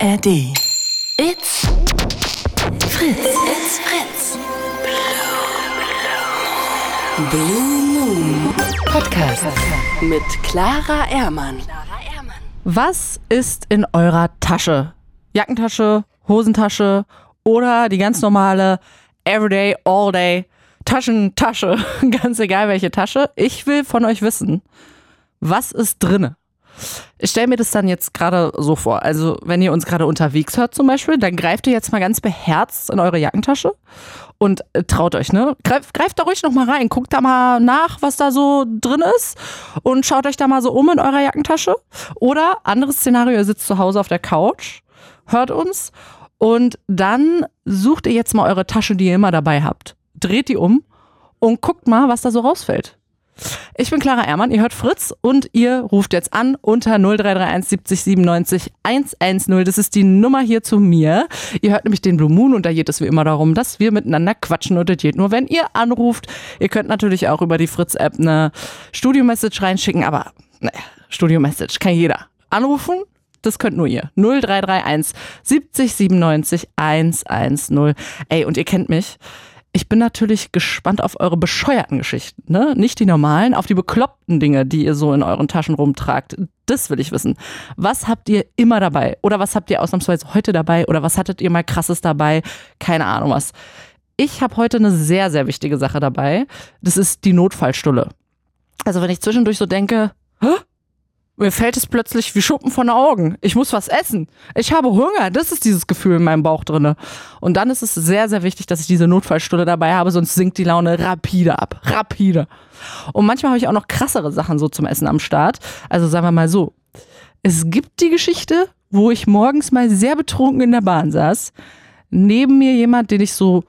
ARD. It's Fritz. It's Fritz. Blue Moon Podcast mit Clara Ermann. Was ist in eurer Tasche? Jackentasche, Hosentasche oder die ganz normale Everyday, All-Day Taschentasche? Ganz egal welche Tasche. Ich will von euch wissen, was ist drinne? Ich stelle mir das dann jetzt gerade so vor. Also, wenn ihr uns gerade unterwegs hört zum Beispiel, dann greift ihr jetzt mal ganz beherzt in eure Jackentasche und äh, traut euch, ne? Greift, greift da ruhig noch mal rein, guckt da mal nach, was da so drin ist und schaut euch da mal so um in eurer Jackentasche. Oder anderes Szenario, ihr sitzt zu Hause auf der Couch, hört uns und dann sucht ihr jetzt mal eure Tasche, die ihr immer dabei habt. Dreht die um und guckt mal, was da so rausfällt. Ich bin Clara Ermann, ihr hört Fritz und ihr ruft jetzt an unter 0331 70 97 110. Das ist die Nummer hier zu mir. Ihr hört nämlich den Blue Moon und da geht es wie immer darum, dass wir miteinander quatschen und das geht nur, wenn ihr anruft. Ihr könnt natürlich auch über die Fritz-App eine Studio-Message reinschicken, aber ne, Studio-Message kann jeder. Anrufen, das könnt nur ihr. 0331 70 97 110. Ey, und ihr kennt mich. Ich bin natürlich gespannt auf eure bescheuerten Geschichten, ne? Nicht die normalen, auf die bekloppten Dinge, die ihr so in euren Taschen rumtragt. Das will ich wissen. Was habt ihr immer dabei? Oder was habt ihr ausnahmsweise heute dabei? Oder was hattet ihr mal krasses dabei? Keine Ahnung was. Ich habe heute eine sehr, sehr wichtige Sache dabei. Das ist die Notfallstulle. Also wenn ich zwischendurch so denke, Hä? Mir fällt es plötzlich wie Schuppen von den Augen. Ich muss was essen. Ich habe Hunger. Das ist dieses Gefühl in meinem Bauch drinne. Und dann ist es sehr, sehr wichtig, dass ich diese Notfallstunde dabei habe, sonst sinkt die Laune rapide ab. Rapide. Und manchmal habe ich auch noch krassere Sachen so zum Essen am Start. Also sagen wir mal so. Es gibt die Geschichte, wo ich morgens mal sehr betrunken in der Bahn saß. Neben mir jemand, den ich so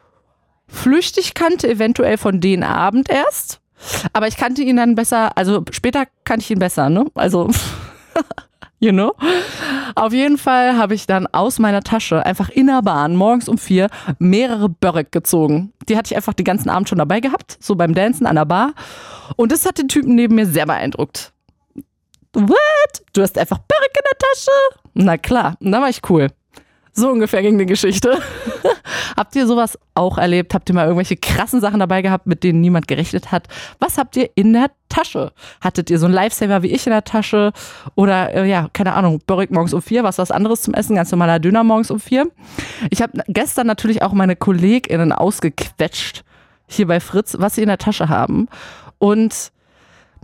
flüchtig kannte, eventuell von den Abend erst. Aber ich kannte ihn dann besser, also später kannte ich ihn besser, ne? Also, you know? Auf jeden Fall habe ich dann aus meiner Tasche einfach in der Bahn morgens um vier mehrere Börek gezogen. Die hatte ich einfach den ganzen Abend schon dabei gehabt, so beim Dancen an der Bar. Und das hat den Typen neben mir sehr beeindruckt. What? Du hast einfach Börek in der Tasche? Na klar, dann war ich cool. So ungefähr ging die Geschichte. habt ihr sowas auch erlebt? Habt ihr mal irgendwelche krassen Sachen dabei gehabt, mit denen niemand gerechnet hat? Was habt ihr in der Tasche? Hattet ihr so einen Lifesaver wie ich in der Tasche? Oder, äh, ja, keine Ahnung, Börek morgens um vier, was was anderes zum Essen, ganz normaler Döner morgens um vier. Ich habe gestern natürlich auch meine KollegInnen ausgequetscht, hier bei Fritz, was sie in der Tasche haben. Und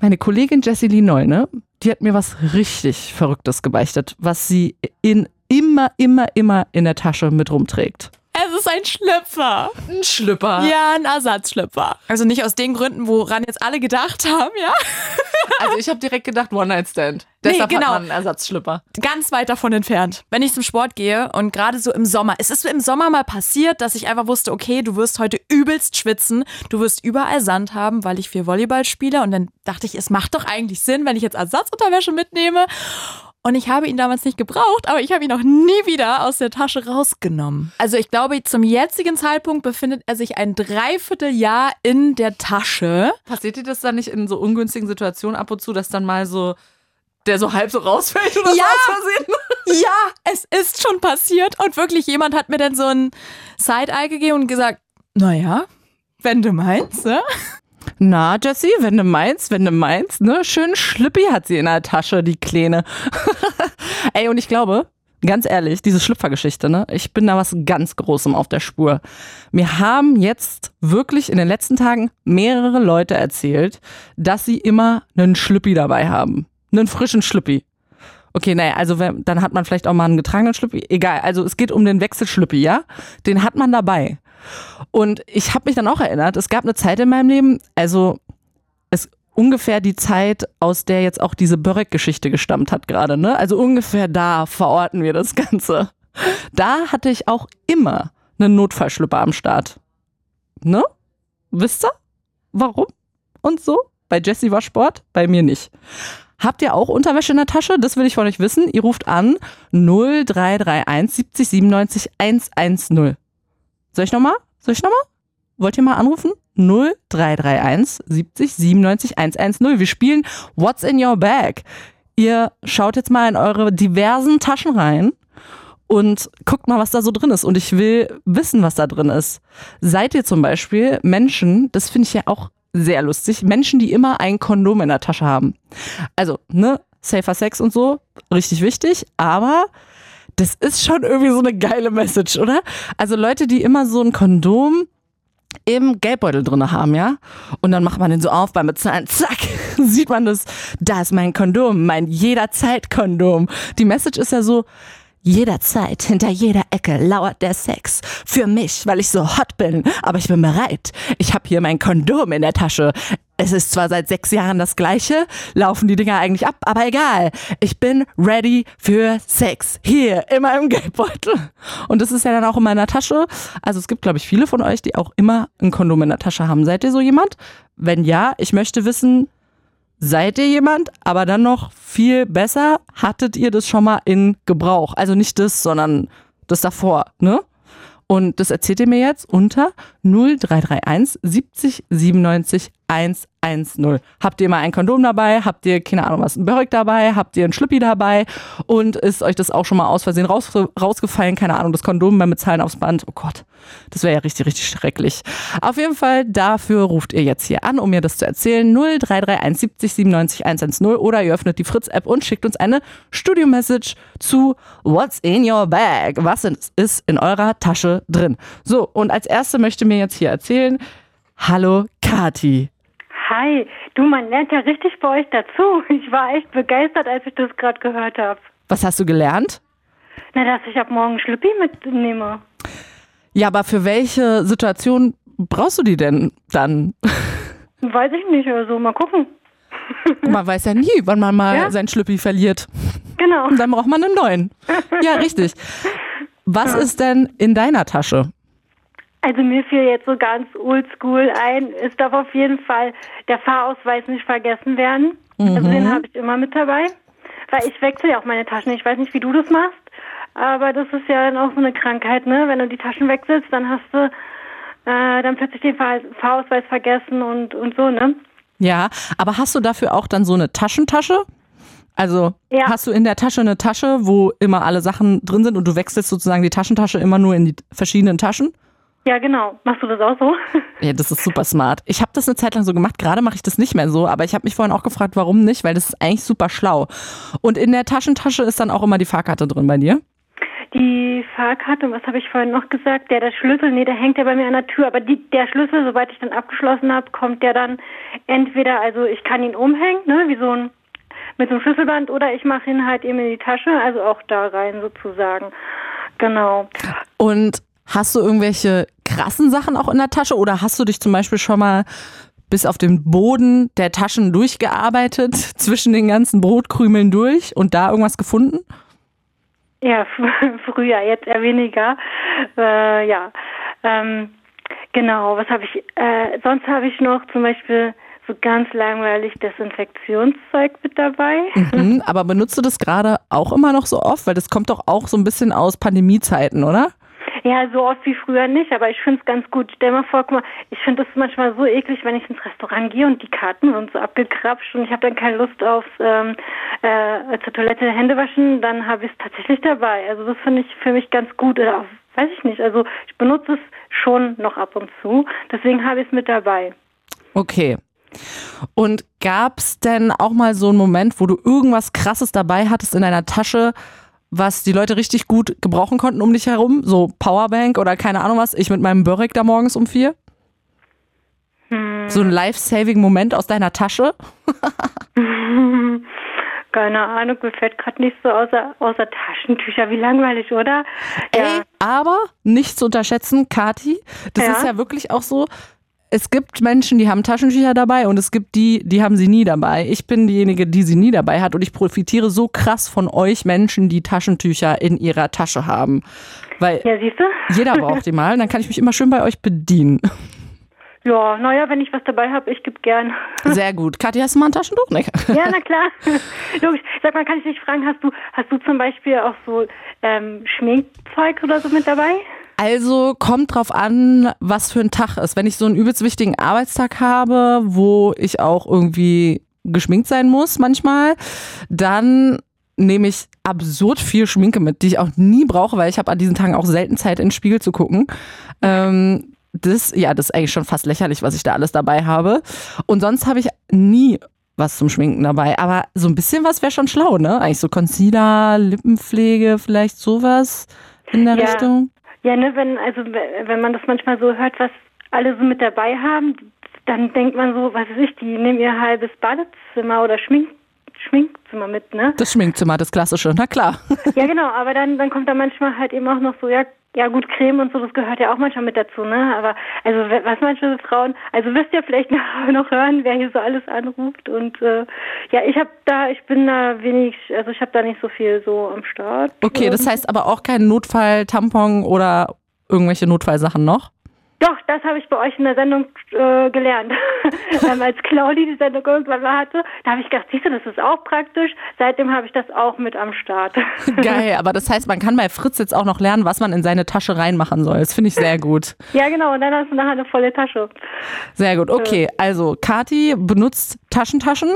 meine Kollegin Jessie Lee Neune, die hat mir was richtig Verrücktes gebeichtet, was sie in immer, immer, immer in der Tasche mit rumträgt. Es ist ein Schlüpfer. Ein Schlüpper. Ja, ein Ersatzschlüpfer. Also nicht aus den Gründen, woran jetzt alle gedacht haben, ja. Also ich habe direkt gedacht One-Night-Stand. Deshalb genau. hat man einen Ersatzschlüpper. Ganz weit davon entfernt. Wenn ich zum Sport gehe und gerade so im Sommer, es ist im Sommer mal passiert, dass ich einfach wusste, okay, du wirst heute übelst schwitzen, du wirst überall Sand haben, weil ich viel Volleyball spiele und dann dachte ich, es macht doch eigentlich Sinn, wenn ich jetzt Ersatzunterwäsche mitnehme. Und ich habe ihn damals nicht gebraucht, aber ich habe ihn auch nie wieder aus der Tasche rausgenommen. Also ich glaube, zum jetzigen Zeitpunkt befindet er sich ein Dreivierteljahr in der Tasche. Passiert dir das dann nicht in so ungünstigen Situationen ab und zu, dass dann mal so der so halb so rausfällt oder Ja. so aus Versehen? Ja, es ist schon passiert. Und wirklich, jemand hat mir dann so ein Side-Eye gegeben und gesagt, naja, wenn du meinst, ne? Na, Jessie, wenn du meinst, wenn du meinst, ne? Schön Schlüppi hat sie in der Tasche, die Kleine. Ey, und ich glaube, ganz ehrlich, diese Schlüpfergeschichte, ne? Ich bin da was ganz Großem auf der Spur. Mir haben jetzt wirklich in den letzten Tagen mehrere Leute erzählt, dass sie immer einen Schlüppi dabei haben. Einen frischen Schlüppi. Okay, naja, also wenn, dann hat man vielleicht auch mal einen getragenen Schlüppi. Egal, also es geht um den Wechselschlüppi, ja? Den hat man dabei. Und ich habe mich dann auch erinnert, es gab eine Zeit in meinem Leben, also es ungefähr die Zeit, aus der jetzt auch diese Börek-Geschichte gestammt hat gerade, ne? Also ungefähr da verorten wir das Ganze. Da hatte ich auch immer einen Notfallschlüpper am Start. Ne? Wisst ihr? Warum? Und so? Bei Jessie war Sport, bei mir nicht. Habt ihr auch Unterwäsche in der Tasche? Das will ich von euch wissen. Ihr ruft an 0331 70 97 110. Soll ich nochmal? Soll ich nochmal? Wollt ihr mal anrufen? 0331 70 97 110. Wir spielen What's in Your Bag. Ihr schaut jetzt mal in eure diversen Taschen rein und guckt mal, was da so drin ist. Und ich will wissen, was da drin ist. Seid ihr zum Beispiel Menschen, das finde ich ja auch sehr lustig, Menschen, die immer ein Kondom in der Tasche haben. Also, ne, safer Sex und so, richtig wichtig, aber das ist schon irgendwie so eine geile Message, oder? Also Leute, die immer so ein Kondom im Geldbeutel drin haben, ja? Und dann macht man den so auf beim Bezahlen, zack, sieht man das, da ist mein Kondom, mein jederzeit-Kondom. Die Message ist ja so, Jederzeit, hinter jeder Ecke lauert der Sex. Für mich, weil ich so hot bin, aber ich bin bereit. Ich habe hier mein Kondom in der Tasche. Es ist zwar seit sechs Jahren das gleiche, laufen die Dinger eigentlich ab, aber egal. Ich bin ready für Sex. Hier, in meinem Geldbeutel. Und das ist ja dann auch in meiner Tasche. Also es gibt, glaube ich, viele von euch, die auch immer ein Kondom in der Tasche haben. Seid ihr so jemand? Wenn ja, ich möchte wissen, Seid ihr jemand? Aber dann noch viel besser, hattet ihr das schon mal in Gebrauch? Also nicht das, sondern das davor, ne? Und das erzählt ihr mir jetzt unter 0331 70 97 110. Habt ihr mal ein Kondom dabei? Habt ihr, keine Ahnung was, ein Börek dabei? Habt ihr ein Schlüppi dabei? Und ist euch das auch schon mal aus Versehen raus, rausgefallen? Keine Ahnung, das Kondom beim Bezahlen aufs Band? Oh Gott, das wäre ja richtig, richtig schrecklich. Auf jeden Fall, dafür ruft ihr jetzt hier an, um mir das zu erzählen. 0331 70 97 110 oder ihr öffnet die Fritz-App und schickt uns eine Studio-Message zu What's in your bag? Was ist in eurer Tasche drin? So, und als erste möchte mir jetzt hier erzählen, Hallo Kati. Hi, du, man lernt ja richtig bei euch dazu. Ich war echt begeistert, als ich das gerade gehört habe. Was hast du gelernt? Na, dass ich ab morgen Schlüppi mitnehme. Ja, aber für welche Situation brauchst du die denn dann? Weiß ich nicht, also mal gucken. Man weiß ja nie, wann man mal ja? sein Schlüppi verliert. Genau. Und dann braucht man einen neuen. Ja, richtig. Was ja. ist denn in deiner Tasche? Also mir fiel jetzt so ganz oldschool ein, es darf auf jeden Fall der Fahrausweis nicht vergessen werden. Mhm. Also den habe ich immer mit dabei. Weil ich wechsle ja auch meine Taschen. Ich weiß nicht, wie du das machst, aber das ist ja dann auch so eine Krankheit, ne? Wenn du die Taschen wechselst, dann hast du äh, dann plötzlich den Fahr Fahrausweis vergessen und, und so, ne? Ja, aber hast du dafür auch dann so eine Taschentasche? Also ja. hast du in der Tasche eine Tasche, wo immer alle Sachen drin sind und du wechselst sozusagen die Taschentasche immer nur in die verschiedenen Taschen? Ja, genau. Machst du das auch so? Ja, das ist super smart. Ich habe das eine Zeit lang so gemacht, gerade mache ich das nicht mehr so, aber ich habe mich vorhin auch gefragt, warum nicht, weil das ist eigentlich super schlau. Und in der Taschentasche ist dann auch immer die Fahrkarte drin bei dir? Die Fahrkarte, was habe ich vorhin noch gesagt? Der, der Schlüssel, nee, der hängt ja bei mir an der Tür, aber die, der Schlüssel, sobald ich dann abgeschlossen habe, kommt der dann entweder, also ich kann ihn umhängen, ne, wie so ein mit so einem Schlüsselband oder ich mache ihn halt eben in die Tasche, also auch da rein sozusagen. Genau. Und Hast du irgendwelche krassen Sachen auch in der Tasche oder hast du dich zum Beispiel schon mal bis auf den Boden der Taschen durchgearbeitet, zwischen den ganzen Brotkrümeln durch und da irgendwas gefunden? Ja, früher, jetzt eher weniger. Äh, ja, ähm, genau. Was habe ich? Äh, sonst habe ich noch zum Beispiel so ganz langweilig Desinfektionszeug mit dabei. Mhm, aber benutzt du das gerade auch immer noch so oft? Weil das kommt doch auch so ein bisschen aus Pandemiezeiten, oder? Ja, so oft wie früher nicht, aber ich finde es ganz gut. Stell mal vor, guck mal, ich finde es manchmal so eklig, wenn ich ins Restaurant gehe und die Karten sind so abgekrapscht und ich habe dann keine Lust aufs ähm, äh, zur Toilette Hände waschen, dann habe ich es tatsächlich dabei. Also das finde ich für mich ganz gut. Äh, weiß ich nicht. Also ich benutze es schon noch ab und zu. Deswegen habe ich es mit dabei. Okay. Und gab es denn auch mal so einen Moment, wo du irgendwas Krasses dabei hattest in deiner Tasche, was die Leute richtig gut gebrauchen konnten um dich herum? So Powerbank oder keine Ahnung was, ich mit meinem Börek da morgens um vier? Hm. So ein Life-Saving-Moment aus deiner Tasche? Keine Ahnung, mir fällt gerade nicht so außer, außer Taschentücher. Wie langweilig, oder? Ja. Ey, aber nicht zu unterschätzen, Kati, das ja. ist ja wirklich auch so, es gibt Menschen, die haben Taschentücher dabei und es gibt die, die haben sie nie dabei. Ich bin diejenige, die sie nie dabei hat und ich profitiere so krass von euch Menschen, die Taschentücher in ihrer Tasche haben. Weil ja, siehst du? jeder braucht die mal, dann kann ich mich immer schön bei euch bedienen. Ja, naja, wenn ich was dabei habe, ich gebe gern. Sehr gut. Katja, hast du mal ein Taschentuch? Nee. Ja, na klar. Logisch. Sag mal, kann ich dich fragen, hast du, hast du zum Beispiel auch so ähm, Schminkzeug oder so mit dabei? Also kommt drauf an, was für ein Tag ist. Wenn ich so einen übelst wichtigen Arbeitstag habe, wo ich auch irgendwie geschminkt sein muss manchmal, dann nehme ich absurd viel Schminke mit, die ich auch nie brauche, weil ich habe an diesen Tagen auch selten Zeit, in den Spiegel zu gucken. Ähm, das, ja, das ist eigentlich schon fast lächerlich, was ich da alles dabei habe. Und sonst habe ich nie was zum Schminken dabei. Aber so ein bisschen was wäre schon schlau, ne? Eigentlich so Concealer, Lippenpflege, vielleicht sowas in der Ja. Richtung. Ja, ne, wenn, also wenn man das manchmal so hört, was alle so mit dabei haben, dann denkt man so, was weiß ich, die nehmen ihr halbes Badezimmer oder Schmink, Schminkzimmer mit, ne? Das Schminkzimmer, das klassische, na klar. Ja, genau, aber dann, dann kommt da manchmal halt eben auch noch so, ja, ja gut, Creme und so, das gehört ja auch manchmal mit dazu, ne? Aber also was manche Frauen, also wirst ihr vielleicht noch hören, wer hier so alles anruft und äh, ja, ich habe da, ich bin da wenig, also ich habe da nicht so viel so am Start. Okay, das heißt aber auch kein Notfall-Tampon oder irgendwelche Notfallsachen noch? Doch, das habe ich bei euch in der Sendung äh, gelernt. ähm, als Claudi die Sendung irgendwann mal hatte, da habe ich gedacht, siehst du, das ist auch praktisch. Seitdem habe ich das auch mit am Start. Geil, aber das heißt, man kann bei Fritz jetzt auch noch lernen, was man in seine Tasche reinmachen soll. Das finde ich sehr gut. ja, genau, und dann hast du nachher eine volle Tasche. Sehr gut. Okay, also Kati benutzt Taschentaschen.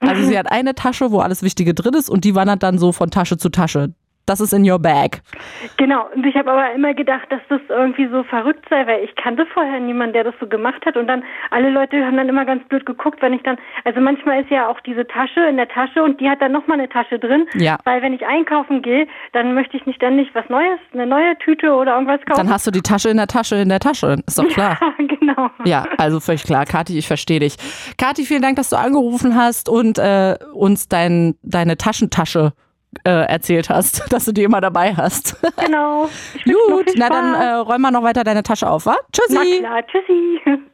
Also sie hat eine Tasche, wo alles Wichtige drin ist und die wandert dann so von Tasche zu Tasche. Das ist in your bag. Genau, und ich habe aber immer gedacht, dass das irgendwie so verrückt sei, weil ich kannte vorher niemanden, der das so gemacht hat. Und dann alle Leute haben dann immer ganz blöd geguckt, wenn ich dann, also manchmal ist ja auch diese Tasche in der Tasche und die hat dann nochmal eine Tasche drin. Ja. Weil wenn ich einkaufen gehe, dann möchte ich nicht ständig was Neues, eine neue Tüte oder irgendwas kaufen. Dann hast du die Tasche in der Tasche in der Tasche. Ist doch klar. Ja, genau. Ja, also völlig klar. Kathi, ich verstehe dich. Kathi, vielen Dank, dass du angerufen hast und äh, uns dein, deine Taschentasche äh, erzählt hast, dass du die immer dabei hast. Genau. Gut, na dann äh, räum mal noch weiter deine Tasche auf, wa? Na Tschüssi. klar, tschüssi.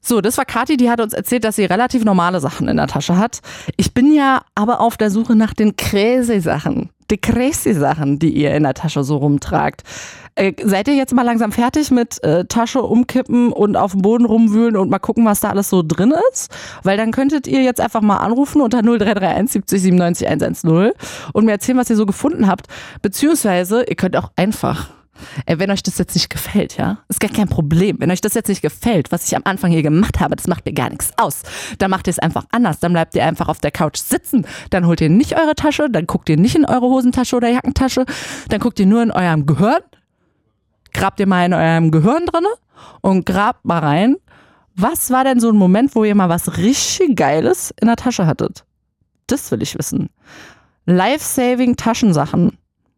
So, das war Kathi, die hat uns erzählt, dass sie relativ normale Sachen in der Tasche hat. Ich bin ja aber auf der Suche nach den crazy Sachen. Die crazy Sachen, die ihr in der Tasche so rumtragt. Äh, seid ihr jetzt mal langsam fertig mit äh, Tasche umkippen und auf dem Boden rumwühlen und mal gucken, was da alles so drin ist? Weil dann könntet ihr jetzt einfach mal anrufen unter 0331 70 97 110 und mir erzählen, was ihr so gefunden habt. Beziehungsweise, ihr könnt auch einfach Ey, wenn euch das jetzt nicht gefällt, ja, ist gar kein Problem. Wenn euch das jetzt nicht gefällt, was ich am Anfang hier gemacht habe, das macht mir gar nichts aus. Dann macht ihr es einfach anders. Dann bleibt ihr einfach auf der Couch sitzen. Dann holt ihr nicht eure Tasche, dann guckt ihr nicht in eure Hosentasche oder Jackentasche, dann guckt ihr nur in eurem Gehirn, grabt ihr mal in eurem Gehirn drinne und grabt mal rein. Was war denn so ein Moment, wo ihr mal was richtig Geiles in der Tasche hattet? Das will ich wissen. Life-saving Taschensachen.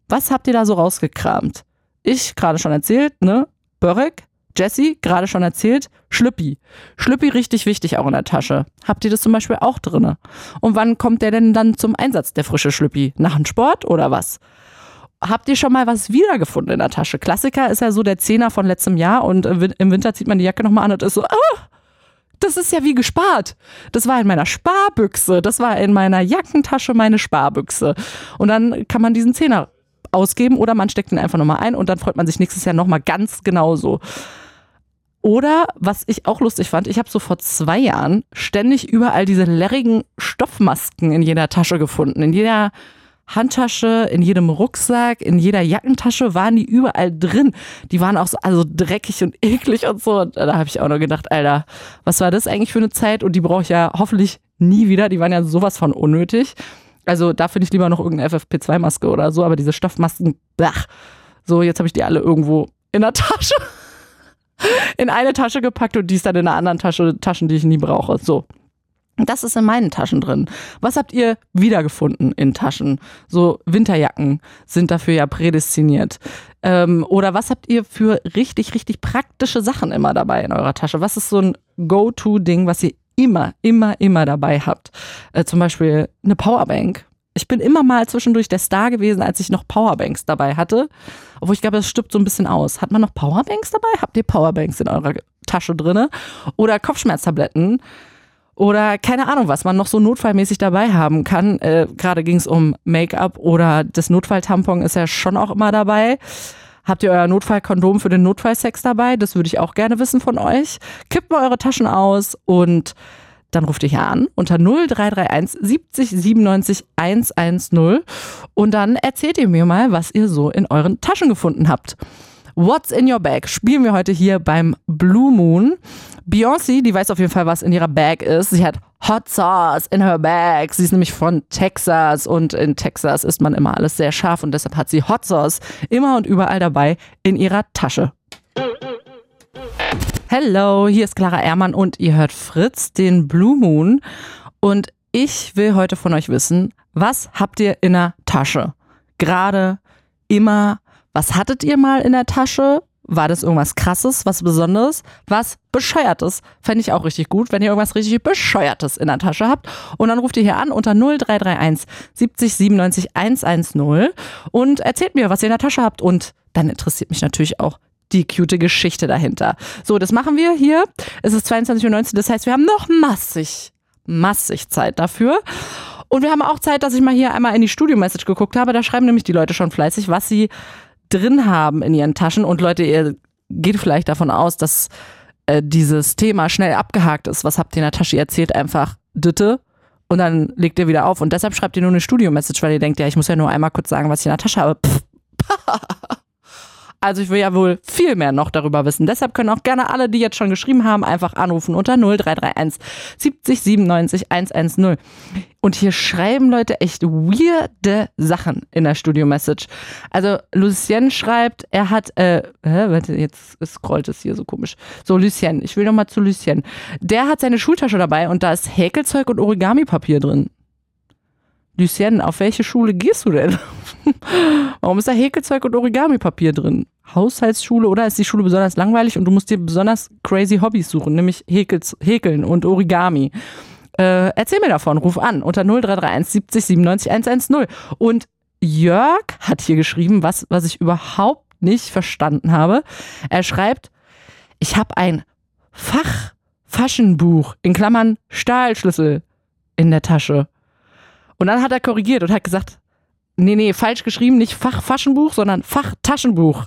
Was habt ihr da so rausgekramt? Ich gerade schon erzählt, ne? Börek, Jesse, gerade schon erzählt, Schlüppi. Schlüppi richtig wichtig auch in der Tasche. Habt ihr das zum Beispiel auch drinne? Und wann kommt der denn dann zum Einsatz, der frische Schlüppi? Nach dem Sport oder was? Habt ihr schon mal was wiedergefunden in der Tasche? Klassiker ist ja so der Zehner von letztem Jahr und im Win- im Winter zieht man die Jacke nochmal an und ist so, ah, das ist ja wie gespart. Das war in meiner Sparbüchse. Das war in meiner Jackentasche meine Sparbüchse. Und dann kann man diesen Zehner ausgeben oder man steckt ihn einfach nochmal ein und dann freut man sich nächstes Jahr nochmal ganz genauso. Oder, was ich auch lustig fand, ich habe so vor zwei Jahren ständig überall diese leerigen Stoffmasken in jeder Tasche gefunden. In jeder Handtasche, in jedem Rucksack, in jeder Jackentasche waren die überall drin. Die waren auch so also dreckig und eklig und so. Und da habe ich auch nur gedacht, Alter, was war das eigentlich für eine Zeit? Und die brauche ich ja hoffentlich nie wieder. Die waren ja sowas von unnötig. Also da finde ich lieber noch irgendeine FFP2-Maske oder so, aber diese Stoffmasken, blach. So, jetzt habe ich die alle irgendwo in der Tasche. In eine Tasche gepackt und die ist dann in einer anderen Tasche, Taschen, die ich nie brauche. So. Das ist in meinen Taschen drin. Was habt ihr wiedergefunden in Taschen? So Winterjacken sind dafür ja prädestiniert. Ähm, oder was habt ihr für richtig, richtig praktische Sachen immer dabei in eurer Tasche? Was ist so ein Go-To-Ding, was ihr immer, immer, immer dabei habt? Äh, zum Beispiel eine Powerbank. Ich bin immer mal zwischendurch der Star gewesen, als ich noch Powerbanks dabei hatte. Obwohl ich glaube, das stirbt so ein bisschen aus. Hat man noch Powerbanks dabei? Habt ihr Powerbanks in eurer Tasche drinne? Oder Kopfschmerztabletten? Oder keine Ahnung, was man noch so notfallmäßig dabei haben kann. Äh, Gerade ging es um Make-up oder das Notfalltampon ist ja schon auch immer dabei. Habt ihr euer Notfallkondom für den Notfallsex dabei? Das würde ich auch gerne wissen von euch. Kippt mal eure Taschen aus und dann ruft ihr hier an unter 0331 70 97 110 und dann erzählt ihr mir mal, was ihr so in euren Taschen gefunden habt. What's in Your Bag spielen wir heute hier beim Blue Moon. Beyoncé, die weiß auf jeden Fall, was in ihrer Bag ist. Sie hat Hot Sauce in her Bag. Sie ist nämlich von Texas und in Texas isst man immer alles sehr scharf und deshalb hat sie Hot Sauce immer und überall dabei in ihrer Tasche. Hello, hier ist Clara Ehrmann und ihr hört Fritz, den Blue Moon. Und ich will heute von euch wissen, was habt ihr in der Tasche? Gerade, immer, was hattet ihr mal in der Tasche? War das irgendwas krasses, was Besonderes, was Bescheuertes? Fände ich auch richtig gut, wenn ihr irgendwas richtig Bescheuertes in der Tasche habt. Und dann ruft ihr hier an unter 0331 70 97 110 und erzählt mir, was ihr in der Tasche habt. Und dann interessiert mich natürlich auch die cute Geschichte dahinter. So, das machen wir hier. Es ist 22.19 Uhr, das heißt, wir haben noch massig, massig Zeit dafür. Und wir haben auch Zeit, dass ich mal hier einmal in die Studio-Message geguckt habe. Da schreiben nämlich die Leute schon fleißig, was sie drin haben in ihren Taschen. Und Leute, ihr geht vielleicht davon aus, dass äh, dieses Thema schnell abgehakt ist. Was habt ihr in der Tasche? Ihr erzählt einfach Ditte und dann legt ihr wieder auf. Und deshalb schreibt ihr nur eine Studio-Message, weil ihr denkt, ja, ich muss ja nur einmal kurz sagen, was ich in der Tasche habe. Pff. Also ich will ja wohl viel mehr noch darüber wissen. Deshalb können auch gerne alle, die jetzt schon geschrieben haben, einfach anrufen unter 0331 70 97 110. Und hier schreiben Leute echt weirde Sachen in der Studio-Message. Also Lucien schreibt, er hat, äh, hä, warte, jetzt scrollt es hier so komisch. So, Lucien, ich will nochmal zu Lucien. Der hat seine Schultasche dabei und da ist Häkelzeug und Origami-Papier drin. Lucien, auf welche Schule gehst du denn? Warum ist da Häkelzeug und Origami-Papier drin? Haushaltsschule oder ist die Schule besonders langweilig und du musst dir besonders crazy Hobbys suchen, nämlich Häkels, Häkeln und Origami? Äh, erzähl mir davon, ruf an unter 0331 70 97 110. Und Jörg hat hier geschrieben, was, was ich überhaupt nicht verstanden habe. Er schreibt, ich habe ein Fachfaschenbuch in Klammern Stahlschlüssel in der Tasche. Und dann hat er korrigiert und hat gesagt, nee, nee, falsch geschrieben, nicht Fachfaschenbuch, sondern Fachtaschenbuch.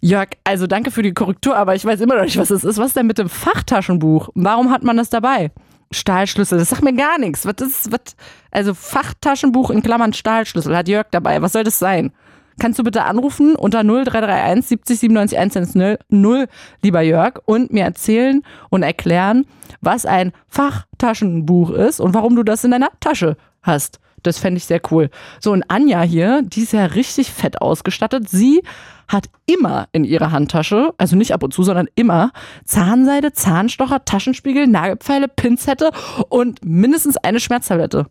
Jörg, also danke für die Korrektur, aber ich weiß immer noch nicht, was es ist. Was ist denn mit dem Fachtaschenbuch? Warum hat man das dabei? Stahlschlüssel, das sagt mir gar nichts. Was ist, was, also Fachtaschenbuch in Klammern Stahlschlüssel hat Jörg dabei. Was soll das sein? Kannst du bitte anrufen unter 0331 70 97 110, lieber Jörg, und mir erzählen und erklären, was ein Fachtaschenbuch ist und warum du das in deiner Tasche hast. Das fände ich sehr cool. So, und Anja hier, die ist ja richtig fett ausgestattet. Sie hat immer in ihrer Handtasche, also nicht ab und zu, sondern immer Zahnseide, Zahnstocher, Taschenspiegel, Nagelpfeile, Pinzette und mindestens eine Schmerztablette.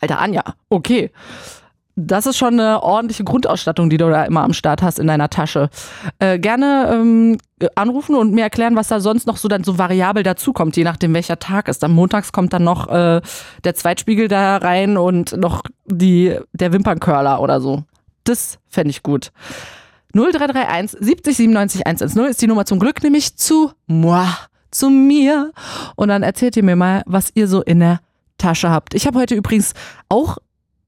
Alter Anja, okay das ist schon eine ordentliche Grundausstattung, die du da immer am Start hast in deiner Tasche. Äh, gerne ähm, anrufen und mir erklären, was da sonst noch so dann so variabel dazukommt, je nachdem welcher Tag ist. Am Montags kommt dann noch äh, der Zweitspiegel da rein und noch die, der Wimperncurler oder so. Das fände ich gut. 0331 70 97 110 ist die Nummer zum Glück, nämlich zu moi, zu mir. Und dann erzählt ihr mir mal, was ihr so in der Tasche habt. Ich habe heute übrigens auch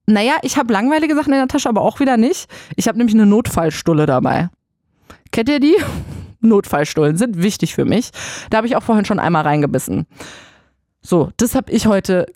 naja, ich habe langweilige Sachen in der Tasche, aber auch wieder nicht. Ich habe nämlich eine Notfallstulle dabei. Kennt ihr die? Notfallstullen sind wichtig für mich. Da habe ich auch vorhin schon einmal reingebissen. So, das habe ich heute.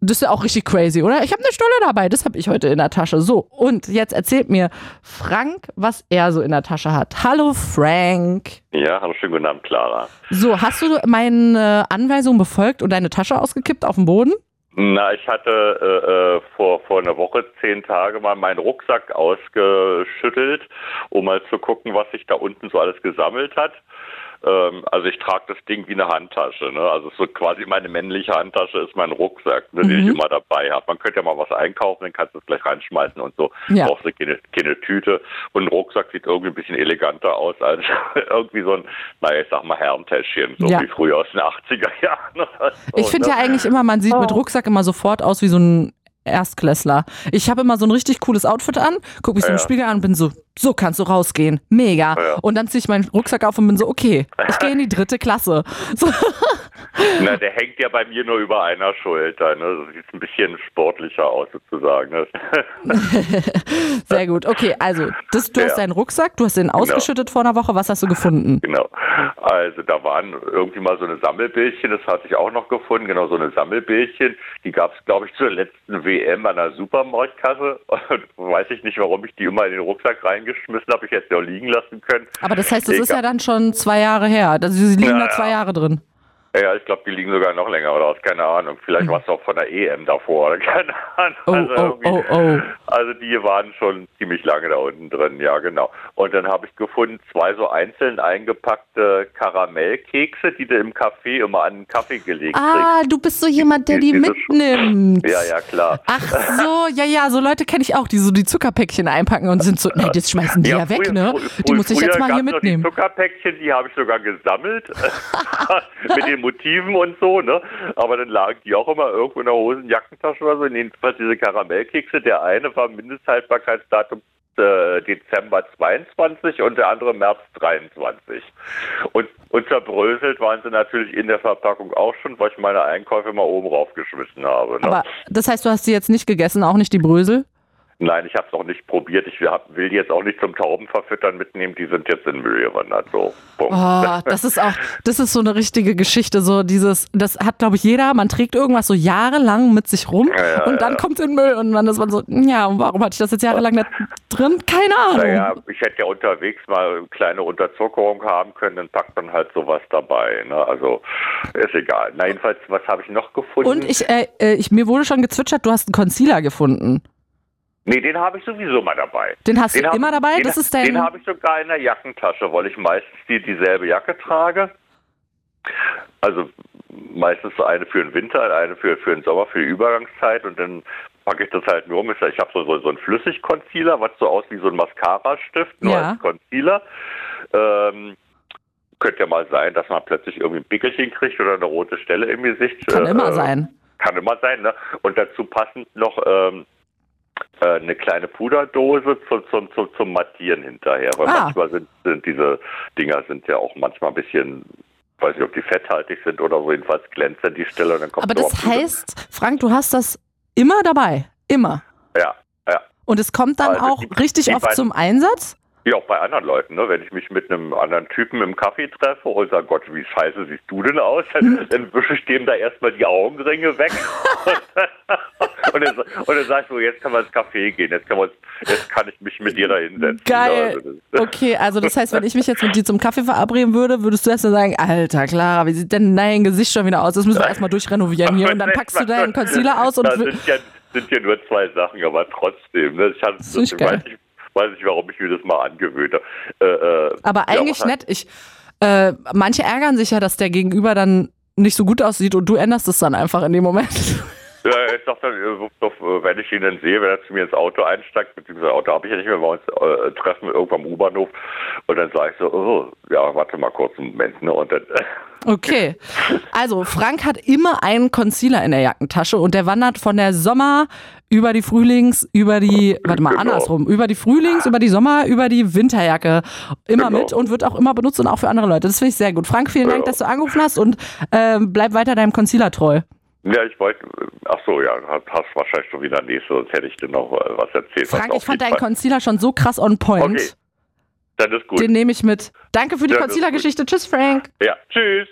Das ist ja auch richtig crazy, oder? Ich habe eine Stulle dabei, das habe ich heute in der Tasche. So, und jetzt erzählt mir Frank, was er so in der Tasche hat. Hallo Frank. Ja, hallo, schönen guten Abend, Clara. So, hast du meine Anweisung befolgt und deine Tasche ausgekippt auf den Boden? Na, ich hatte äh, äh, vor, vor einer Woche, zehn Tage mal meinen Rucksack ausgeschüttelt, um mal zu gucken, was sich da unten so alles gesammelt hat. Ähm, also ich trage das Ding wie eine Handtasche. Ne? Also so quasi meine männliche Handtasche ist mein Rucksack, ne, mhm. den ich immer dabei habe. Man könnte ja mal was einkaufen, dann kannst du es gleich reinschmeißen und so. Ja. Brauchst du keine, keine Tüte. Und ein Rucksack sieht irgendwie ein bisschen eleganter aus als irgendwie so ein, naja, ich sag mal Herrentäschchen, so ja. wie früher aus den 80er Jahren. So, ich finde ne? ja eigentlich immer, man sieht mit oh. Rucksack immer sofort aus wie so ein Erstklässler. Ich habe immer so ein richtig cooles Outfit an, gucke mich ja. so im Spiegel an und bin so, so kannst du rausgehen. Mega. Ja. Und dann ziehe ich meinen Rucksack auf und bin so, okay, ich gehe in die dritte Klasse. So. Na, der hängt ja bei mir nur über einer Schulter. Ne? Das sieht ein bisschen sportlicher aus sozusagen. Ne? Sehr gut. Okay, also das, du Ja. hast deinen Rucksack, du hast den ausgeschüttet vor einer Woche. Was hast du gefunden? Genau. Also da waren irgendwie mal so eine Sammelbildchen, das hatte ich auch noch gefunden, genau so eine Sammelbildchen. Die gab es, glaube ich, zur letzten WM an der Supermarktkasse. Weiß ich nicht, warum ich die immer in den Rucksack reingeschmissen habe. Ich hätte sie auch liegen lassen können. Aber das heißt, das ist Egal. ja dann schon zwei Jahre her. Also sie liegen Ja, da zwei ja. Jahre drin. Ja, ich glaube, die liegen sogar noch länger oder keine Ahnung. Vielleicht war es auch von der EM davor oder keine Ahnung. Oh, also, oh, oh, oh. also die waren schon ziemlich lange da unten drin, ja genau. Und dann habe ich gefunden, zwei so einzeln eingepackte Karamellkekse, die du im Café immer an den Kaffee gelegt Ah, du bist so jemand, der die Diese- mitnimmt. kriegst. Ja, ja, klar. Ach so, ja, ja, so Leute kenne ich auch, die so die Zuckerpäckchen einpacken und sind so, nee, das schmeißen die ja, weg, früher- ne? frü- Die muss ich früher jetzt mal hier mitnehmen. Die Zuckerpäckchen, die habe ich sogar gesammelt mit den Motiven und so, ne? Aber dann lagen die auch immer irgendwo in der Hosenjackentasche oder so. Jedenfalls diese Karamellkekse. Der eine war Mindesthaltbarkeitsdatum äh, Dezember 22 und der andere März 23. Und, und zerbröselt waren sie natürlich in der Verpackung auch schon, weil ich meine Einkäufe mal oben raufgeschmissen habe. Ne? Aber das heißt, du hast die jetzt nicht gegessen, auch nicht die Brösel? Nein, ich habe es noch nicht probiert. Ich hab, will die jetzt auch nicht zum Taubenverfüttern mitnehmen. Die sind jetzt in den Müll gewandert. So. Oh, das ist auch, das ist so eine richtige Geschichte. So dieses, das hat, glaube ich, jeder. Man trägt irgendwas so jahrelang mit sich rum Ja, ja, und dann ja. kommt es in den Müll und dann ist man so, ja, und warum hatte ich das jetzt jahrelang da drin? Keine Ahnung. Naja, ich hätte ja unterwegs mal eine kleine Unterzuckerung haben können, dann packt man halt sowas dabei. Ne? Also ist egal. Na jedenfalls, was habe ich noch gefunden? Und ich, äh, äh, ich, mir wurde schon gezwitschert, du hast einen Concealer gefunden. Nee, den habe ich sowieso mal dabei. Den hast du hab- immer dabei? Den, Das ist dein- Den habe ich sogar in der Jackentasche, weil ich meistens die, dieselbe Jacke trage. Also meistens so eine für den Winter, eine für, für den Sommer, für die Übergangszeit und dann packe ich das halt nur mit. Ich habe so, so, so einen Flüssig-Concealer, was so aussieht wie so ein Mascara-Stift, nur Ja. als Concealer. Ähm, könnte ja mal sein, dass man plötzlich irgendwie ein Pickelchen kriegt oder eine rote Stelle im Gesicht. Kann Äh, immer sein. kann immer sein, ne? Und dazu passend noch ähm, äh, eine kleine Puderdose zum, zum, zum, zum Mattieren hinterher. Weil Ah. manchmal sind, sind diese Dinger sind ja auch manchmal ein bisschen, weiß nicht, ob die fetthaltig sind oder so, jedenfalls glänzt dann die Stelle und dann kommt Aber das heißt, Frank, du hast das immer dabei. Immer. Ja, ja. Und es kommt dann Also auch die- richtig die oft beiden- zum Einsatz? Ja, auch bei anderen Leuten, ne? Wenn ich mich mit einem anderen Typen im Kaffee treffe und sage, Gott, wie scheiße siehst du denn aus? Dann, dann wische ich dem da erstmal die Augenringe weg. und, dann, und dann sag ich so, jetzt kann man ins Café gehen, jetzt kann, man, jetzt kann ich mich mit dir da hinsetzen. Geil. Also das- Okay, also das heißt, wenn ich mich jetzt mit dir zum Kaffee verabreden würde, würdest du erst mal sagen, Alter, Clara, wie sieht denn dein Gesicht schon wieder aus? Das müssen wir erstmal durchrenovieren hier. Und dann packst du deinen Concealer aus und Das sind ja, sind ja nur zwei Sachen, aber trotzdem. Ne? Ich, hab, ist nicht ich. Weiß, nicht, warum ich mir das mal angewöhnt habe. Äh, äh, Aber ja, eigentlich was- nett. Ich, äh, manche ärgern sich ja, dass der Gegenüber dann nicht so gut aussieht und du änderst es dann einfach in dem Moment. Ja, ich sag dann, äh, äh, wenn ich ihn dann sehe, wenn er zu mir ins Auto einsteigt, beziehungsweise Auto habe ich ja nicht mehr, wir uns äh, treffen irgendwann am U-Bahnhof und dann sage ich so, oh, ja, warte mal kurz einen Moment, ne? Und dann, Okay. Also, Frank hat immer einen Concealer in der Jackentasche und der wandert von der Sommer über die Frühlings, über die, warte mal, Genau. andersrum, über die Frühlings, über die Sommer, über die Winterjacke immer Genau. mit und wird auch immer benutzt und auch für andere Leute. Das finde ich sehr gut. Frank, vielen Dank, Ja. dass du angerufen hast und ähm, bleib weiter deinem Concealer treu. ja, ich wollte, ach so, ja, hast wahrscheinlich schon wieder nächste, sonst hätte ich dir noch äh, was erzählt. Frank, ich fand deinen Concealer schon so krass on point. Okay, dann ist gut. Den nehme ich mit. Danke für die Concealer-Geschichte. Tschüss, Frank. ja, tschüss.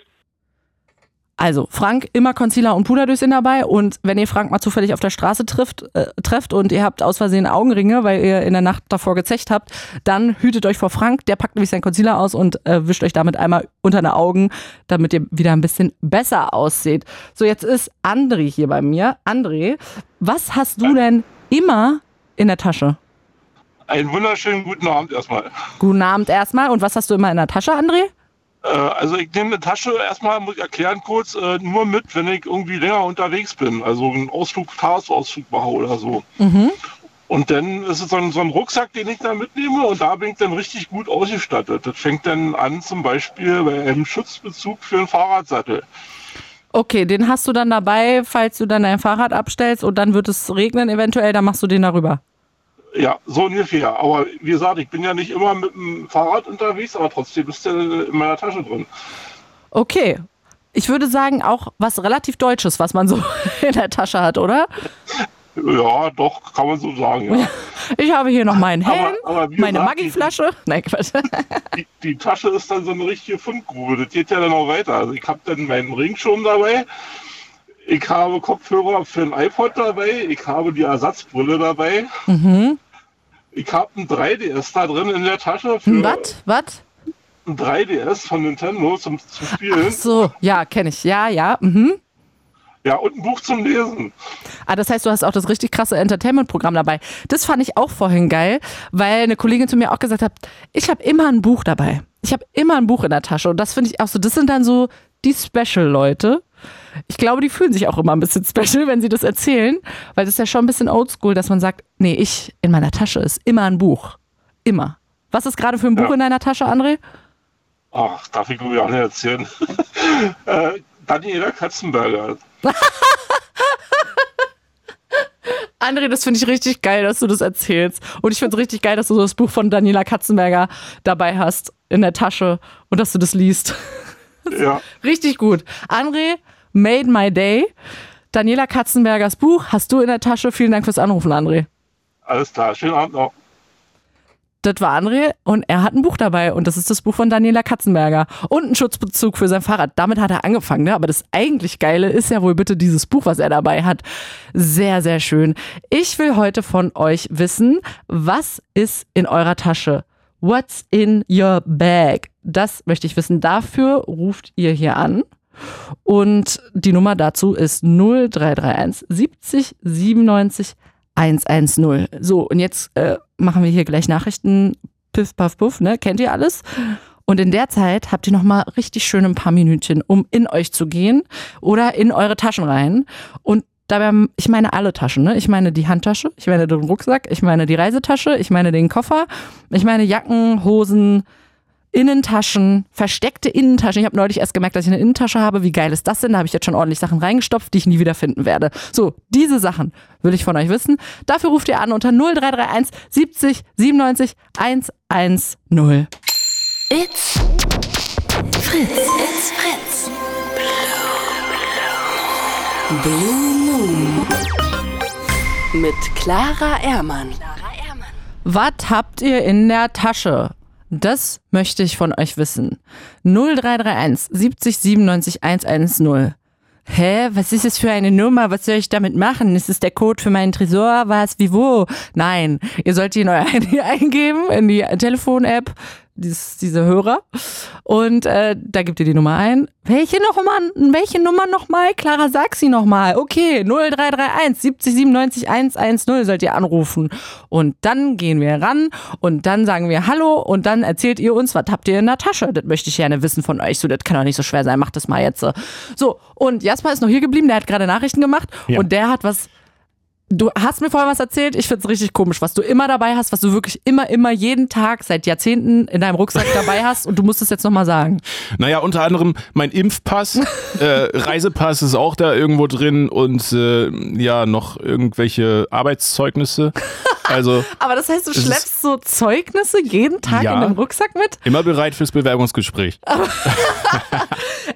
Also, Frank, immer Concealer und Puderdöschen dabei. Und wenn ihr Frank mal zufällig auf der Straße trifft, äh, trefft und ihr habt aus Versehen Augenringe, weil ihr in der Nacht davor gezecht habt, dann hütet euch vor Frank. Der packt nämlich seinen Concealer aus und äh, wischt euch damit einmal unter den Augen, damit ihr wieder ein bisschen besser ausseht. So, jetzt ist André hier bei mir. André, was hast du denn immer in der Tasche? Einen wunderschönen guten Abend erstmal. Guten Abend erstmal. Und was hast du immer in der Tasche, André? Äh, also ich nehme eine Tasche erstmal, muss ich erklären kurz, äh, nur mit, wenn ich irgendwie länger unterwegs bin. Also einen Ausflug, Tagesausflug mache oder so. Und dann ist es so ein, so ein Rucksack, den ich da mitnehme und da bin ich dann richtig gut ausgestattet. Das fängt dann an zum Beispiel bei einem Schutzbezug für einen Fahrradsattel. Okay, den hast du dann dabei, falls du dann dein Fahrrad abstellst und dann wird es regnen eventuell, dann machst du den darüber. Ja, so ungefähr. Aber wie gesagt, ich bin ja nicht immer mit dem Fahrrad unterwegs, aber trotzdem ist der in meiner Tasche drin. Okay. ich würde sagen, auch was relativ Deutsches, was man so in der Tasche hat, oder? Ja, doch, kann man so sagen, ja. Ich habe hier noch meinen Aber- Helm, aber wie meine Maggi-Flasche. Nein, Quatsch. Die, die Tasche ist dann so eine richtige Fundgrube. Das geht ja dann auch weiter. Also ich habe dann meinen Ringschirm dabei. Ich habe Kopfhörer für ein iPod dabei. Ich habe die Ersatzbrille dabei. Mhm. Ich habe ein 3DS da drin in der Tasche für Was? Was? ein 3DS von Nintendo zum, zum Spielen. Ach so, ja, kenne ich. Ja, ja. Mhm. Ja, und ein Buch zum Lesen. Ah, das heißt, du hast auch das richtig krasse Entertainment-Programm dabei. Das fand ich auch vorhin geil, weil eine Kollegin zu mir auch gesagt hat, ich habe immer ein Buch dabei. Ich habe immer ein Buch in der Tasche. Und das finde ich auch so, das sind dann so die Special-Leute. Ich glaube, die fühlen sich auch immer ein bisschen special, wenn sie das erzählen, weil das ist ja schon ein bisschen oldschool, dass man sagt, nee, ich in meiner Tasche ist immer ein Buch. Immer. Was ist gerade für ein Buch Ja. in deiner Tasche, André? Ach, darf ich mir auch nicht erzählen. äh, Daniela Katzenberger. André, das finde ich richtig geil, dass du das erzählst. Und ich finde es richtig geil, dass du das Buch von Daniela Katzenberger dabei hast in der Tasche und dass du das liest. Ja, Richtig gut. André, made my day. Daniela Katzenbergers Buch hast du in der Tasche. Vielen Dank fürs Anrufen, André. alles klar. Schönen Abend noch. Das war André und er hat ein Buch dabei und das ist das Buch von Daniela Katzenberger und einen Schutzbezug für sein Fahrrad. Damit hat er angefangen, ne? aber das eigentlich Geile ist ja wohl bitte dieses Buch, was er dabei hat. Sehr, sehr schön. Ich will heute von euch wissen, was ist in eurer Tasche? What's in your bag? Das möchte ich wissen. Dafür ruft ihr hier an. Und die Nummer dazu ist 0331 70 97 110. So, und jetzt äh, machen wir hier gleich Nachrichten. Piff, paff, puff, ne? Kennt ihr alles? Und in der Zeit habt ihr noch mal richtig schön ein paar Minütchen, um in euch zu gehen oder in eure Taschen rein. Und dabei, ich meine alle Taschen, ne? Ich meine die Handtasche, ich meine den Rucksack, ich meine die Reisetasche, ich meine den Koffer, ich meine Jacken, Hosen, Innentaschen, versteckte Innentaschen. Ich habe neulich erst gemerkt, dass ich eine Innentasche habe. Wie geil ist das denn? Da habe ich jetzt schon ordentlich Sachen reingestopft, die ich nie wieder finden werde. So, diese Sachen will ich von euch wissen. Dafür ruft ihr an unter 0331 70 97 110. It's Fritz. It's Fritz. Blue Moon. Mit Clara Ermann. Was habt ihr in der Tasche? Das möchte ich von euch wissen. 0331 70 97 110. Hä, was ist das für eine Nummer? Was soll ich damit machen? Ist es der Code für meinen Tresor? Was, wie, wo? Nein, ihr sollt in euer Handy eingeben, in die Telefon-App, dieses, diese Hörer. Und äh, da gebt ihr die Nummer ein. Welche Nummer, welche Nummer nochmal? Clara, sag sie nochmal. Okay, 0331 70 97 110 sollt ihr anrufen. Und dann gehen wir ran und dann sagen wir Hallo und dann erzählt ihr uns, was habt ihr in der Tasche? Das möchte ich gerne wissen von euch. So, das kann doch nicht so schwer sein. Macht das mal jetzt. So, und Jasper ist noch hier geblieben. Der hat gerade Nachrichten gemacht Ja. und der hat was Du hast mir vorher was erzählt, ich find's richtig komisch, was du immer dabei hast, was du wirklich immer, immer jeden Tag seit Jahrzehnten in deinem Rucksack dabei hast und du musst es jetzt nochmal sagen. Naja, unter anderem mein Impfpass, äh, Reisepass ist auch da irgendwo drin und äh, ja, noch irgendwelche Arbeitszeugnisse. Also Aber das heißt, du schleppst so Zeugnisse jeden Tag Ja. in dem Rucksack mit? immer bereit fürs Bewerbungsgespräch.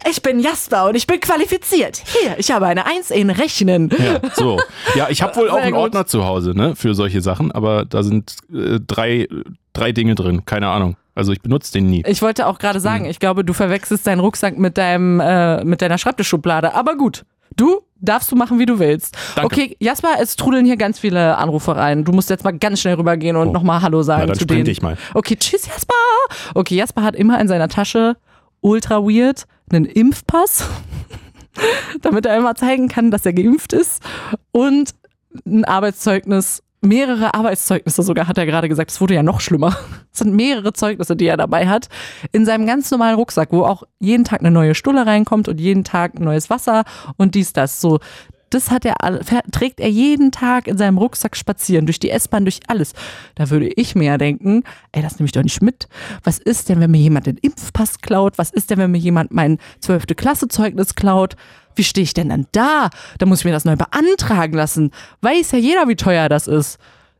Ich bin Jasper und ich bin qualifiziert. Hier, ich habe eine Eins in Rechnen. Ja, so. Ja, ich habe wohl auch Sehr einen gut. Ordner zu Hause, ne, für solche Sachen, aber da sind äh, drei, drei Dinge drin, keine Ahnung. Also ich benutze den nie. Ich wollte auch gerade sagen, ich glaube, du verwechselst deinen Rucksack mit deinem, äh, mit deiner Schreibtischschublade. Aber gut, du darfst du machen, wie du willst. Danke. Okay, Jasper, es trudeln hier ganz viele Anrufe rein. Du musst jetzt mal ganz schnell rübergehen und Oh. nochmal Hallo sagen Na, dann zu denen. ich mal. Okay, tschüss, Jasper. Okay, Jasper hat immer in seiner Tasche, ultra weird, einen Impfpass, damit er immer zeigen kann, dass er geimpft ist und ein Arbeitszeugnis, mehrere Arbeitszeugnisse sogar, hat er gerade gesagt. Es wurde ja noch schlimmer. Es sind mehrere Zeugnisse, die er dabei hat, in seinem ganz normalen Rucksack, wo auch jeden Tag eine neue Stulle reinkommt und jeden Tag neues Wasser und dies, das. So, das hat er, trägt er jeden Tag in seinem Rucksack spazieren, durch die S-Bahn, durch alles. Da würde ich mir ja denken, ey, das nehme ich doch nicht mit. Was ist denn, wenn mir jemand den Impfpass klaut? Was ist denn, wenn mir jemand mein zwölfte Klassezeugnis klaut? Wie stehe ich denn dann da? Da muss ich mir das neu beantragen lassen. Weiß ja jeder, wie teuer das ist.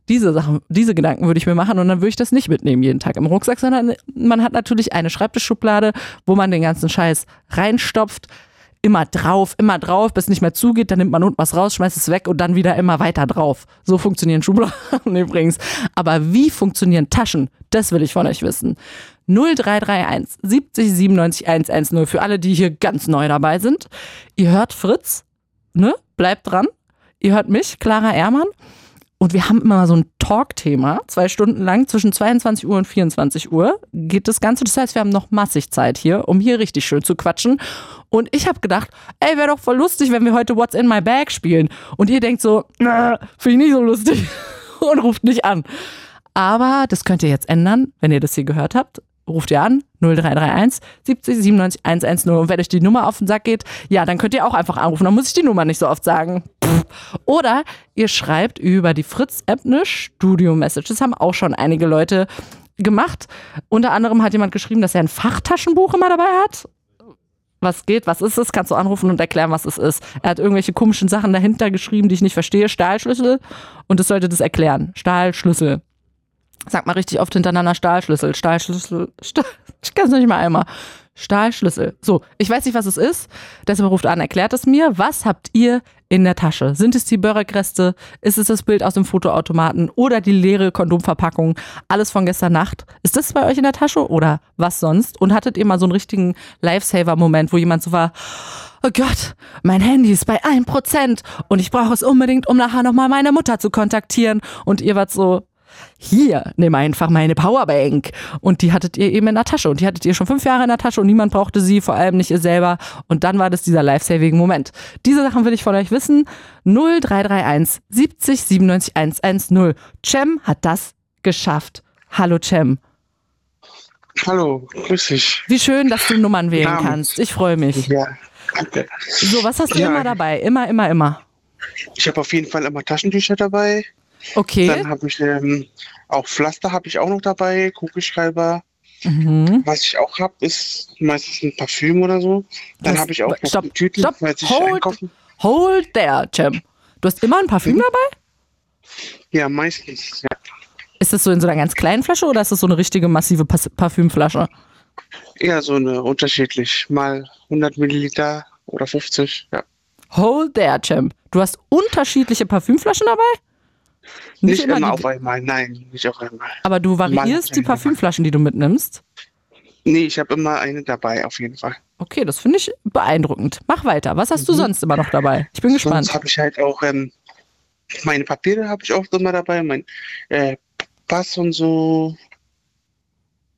Diese Sachen, diese Gedanken würde ich mir machen und dann würde ich das nicht mitnehmen jeden Tag im Rucksack, sondern man hat natürlich eine Schreibtischschublade, wo man den ganzen Scheiß reinstopft. immer drauf, immer drauf, bis es nicht mehr zugeht, dann nimmt man unten was raus, schmeißt es weg und dann wieder immer weiter drauf. So funktionieren Schubladen übrigens. Aber wie funktionieren Taschen? Das will ich von euch wissen. 0331 70 97 110 für alle, die hier ganz neu dabei sind. Ihr hört Fritz, ne? Bleibt dran. Ihr hört mich, Clara Ehrmann. Und wir haben immer so ein Talk-Thema, zwei Stunden lang, zwischen 22 Uhr und 24 Uhr geht das Ganze. Das heißt, wir haben noch massig Zeit hier, um hier richtig schön zu quatschen. Und ich habe gedacht, ey, wäre doch voll lustig, wenn wir heute What's in my bag spielen. Und ihr denkt so, finde ich nicht so lustig und ruft nicht an. Aber das könnt ihr jetzt ändern, wenn ihr das hier gehört habt. Ruft ihr an, 0331 70 97 110. Und wenn euch die Nummer auf den Sack geht, ja, dann könnt ihr auch einfach anrufen. Dann muss ich die Nummer nicht so oft sagen. Oder ihr schreibt über die Fritz-App eine Studio-Message. Das haben auch schon einige Leute gemacht. Unter anderem hat jemand geschrieben, dass er ein Fachtaschenbuch immer dabei hat. Was geht, was ist es? Kannst du anrufen und erklären, was es ist. Er hat irgendwelche komischen Sachen dahinter geschrieben, die ich nicht verstehe. Stahlschlüssel. Und es sollte das erklären. Stahlschlüssel. Sag mal richtig oft hintereinander Stahlschlüssel, Stahlschlüssel, Stahl, ich kann es nicht mal einmal. Stahlschlüssel. So, ich weiß nicht, was es ist. Deshalb ruft an, erklärt es mir. Was habt ihr in der Tasche? Sind es die Börrekreste? Ist es das Bild aus dem Fotoautomaten oder die leere Kondomverpackung? Alles von gestern Nacht. Ist das bei euch in der Tasche oder was sonst? Und hattet ihr mal so einen richtigen Lifesaver-Moment, wo jemand so war, oh Gott, mein Handy ist bei 1% und ich brauche es unbedingt, um nachher nochmal meine Mutter zu kontaktieren. Und ihr wart so, hier, nimm einfach meine Powerbank. Und die hattet ihr eben in der Tasche. Und die hattet ihr schon fünf Jahre in der Tasche und niemand brauchte sie, vor allem nicht ihr selber. Und dann war das dieser life-saving Moment. Diese Sachen will ich von euch wissen. 0331 70 97 110. Cem hat das geschafft. Hallo Cem. Hallo, grüß dich. Wie schön, dass du Nummern wählen Ja. kannst. Ich freue mich. Ja, danke. So, was hast du Ja. immer dabei? Immer, immer, immer. Ich habe auf jeden Fall immer Taschentücher dabei. Okay. Dann habe ich ähm, auch Pflaster habe ich auch noch dabei, Kugelschreiber. Mhm. Was ich auch habe, ist meistens ein Parfüm oder so. Dann habe ich auch noch stopp, Tüten, stopp, falls ich hold. einkaufen. Hold there, Cem. Du hast immer ein Parfüm Mhm. dabei? Ja, meistens. Ja. Ist das so in so einer ganz kleinen Flasche oder ist das so eine richtige massive Pas Parfümflasche? Eher so eine unterschiedlich. Mal 100 Milliliter oder 50. Ja. Hold there, Cem. Du hast unterschiedliche Parfümflaschen dabei? Nicht, immer, die- auf einmal, nein, nicht auf einmal. Aber du variierst die. Parfümflaschen, die du mitnimmst. Nee, ich habe immer eine dabei, auf jeden Fall. Okay, das finde ich beeindruckend. Mach weiter. Was hast du Mhm. sonst immer noch dabei? Ich bin gespannt. Sonst habe ich halt auch ähm, meine Papiere habe ich auch immer dabei, mein äh, Pass und so,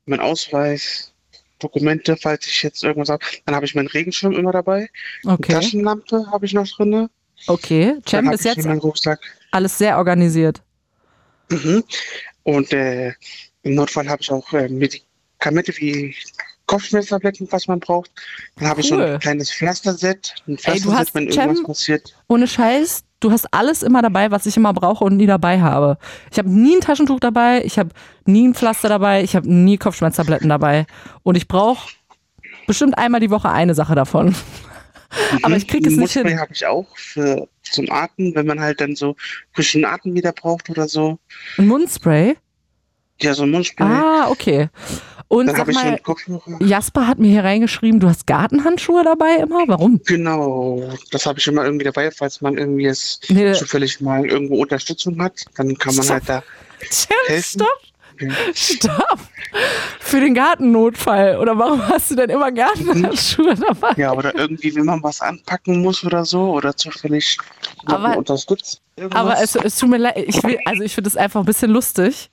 mein Ausweis, Dokumente, falls ich jetzt irgendwas habe. Dann habe ich meinen Regenschirm immer dabei. Okay. Taschenlampe habe ich noch drin. Okay. Cem ist jetzt alles sehr organisiert. Mhm. Und äh, im Notfall habe ich auch äh, Medikamente wie Kopfschmerztabletten, was man braucht. Dann habe ich so Cool. ein kleines Pflasterset, ein Ey, Pflasterset, hast, wenn Cem, irgendwas passiert. Ohne Scheiß, du hast alles immer dabei, was ich immer brauche und nie dabei habe. Ich habe nie ein Taschentuch dabei, ich habe nie ein Pflaster dabei, ich habe nie Kopfschmerztabletten dabei. Und ich brauche bestimmt einmal die Woche eine Sache davon. Aber ich krieg es nicht Mundspray hin. habe ich auch für zum Atmen, wenn man halt dann so frischen Atem wieder braucht oder so. Ein Mundspray? Ja, so ein Mundspray. Ah, okay. Und dann sag mal. Jasper hat mir hier reingeschrieben, du hast Gartenhandschuhe dabei immer? Warum? Genau, das habe ich immer irgendwie dabei, falls man irgendwie jetzt Nee. zufällig mal irgendwo Unterstützung hat, dann kann man Stopp. halt da helfen. stopp, stopp. Für den Gartennotfall. Oder warum hast du denn immer Gartenhandschuhe dabei? Ja, oder irgendwie, wenn man was anpacken muss oder so, oder zufällig Aber- unterstützt. Irgendwas. Aber es, es tut mir leid, ich will, also ich finde es einfach ein bisschen lustig.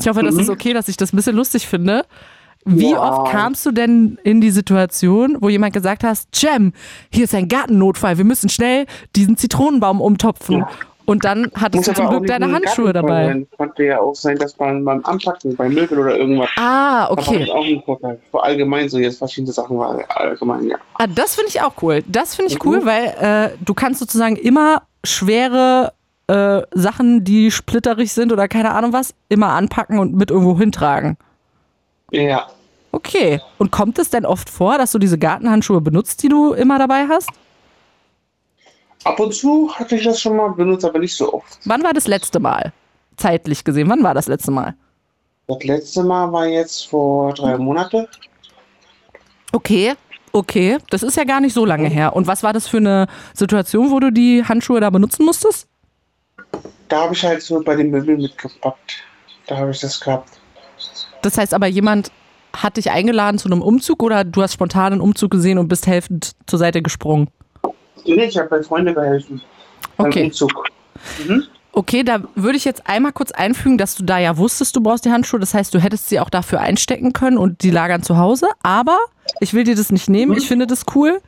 Ich hoffe, das ist okay, dass ich das ein bisschen lustig finde. Wie Ja. oft kamst du denn in die Situation, wo jemand gesagt hast, Cem, hier ist ein Gartennotfall, wir müssen schnell diesen Zitronenbaum umtopfen. Und dann hattest du Muss zum aber auch Glück deine Handschuhe dabei. sein. Könnte ja auch sein, dass man beim Anpacken, bei Möbel oder irgendwas. Ah, okay. ich auch einen Vorteil. Vor allgemein so jetzt verschiedene Sachen war allgemein, ja. Ah, das finde ich auch cool. Das finde ich Mhm. cool, weil äh, du kannst sozusagen immer schwere äh, Sachen, die splitterig sind oder keine Ahnung was, immer anpacken und mit irgendwo hintragen. Ja. Okay. Und kommt es denn oft vor, dass du diese Gartenhandschuhe benutzt, die du immer dabei hast? Ab und zu hatte ich das schon mal benutzt, aber nicht so oft. Wann war das letzte Mal? Zeitlich gesehen, wann war das letzte Mal? Das letzte Mal war jetzt vor drei Monaten. Okay. Okay, das ist ja gar nicht so lange her. Und was war das für eine Situation, wo du die Handschuhe da benutzen musstest? Da habe ich halt so bei den Möbeln mitgepackt. Da habe ich das gehabt. Das heißt aber, jemand hat dich eingeladen zu einem Umzug oder du hast spontan einen Umzug gesehen und bist helfend zur Seite gesprungen? Nee, ich habe bei Freunden geholfen. Beim Okay. Umzug. Mhm. Okay, da würde ich jetzt einmal kurz einfügen, dass du da ja wusstest, du brauchst die Handschuhe. Das heißt, du hättest sie auch dafür einstecken können und die lagern zu Hause. Aber ich will dir das nicht nehmen. Ich finde das cool,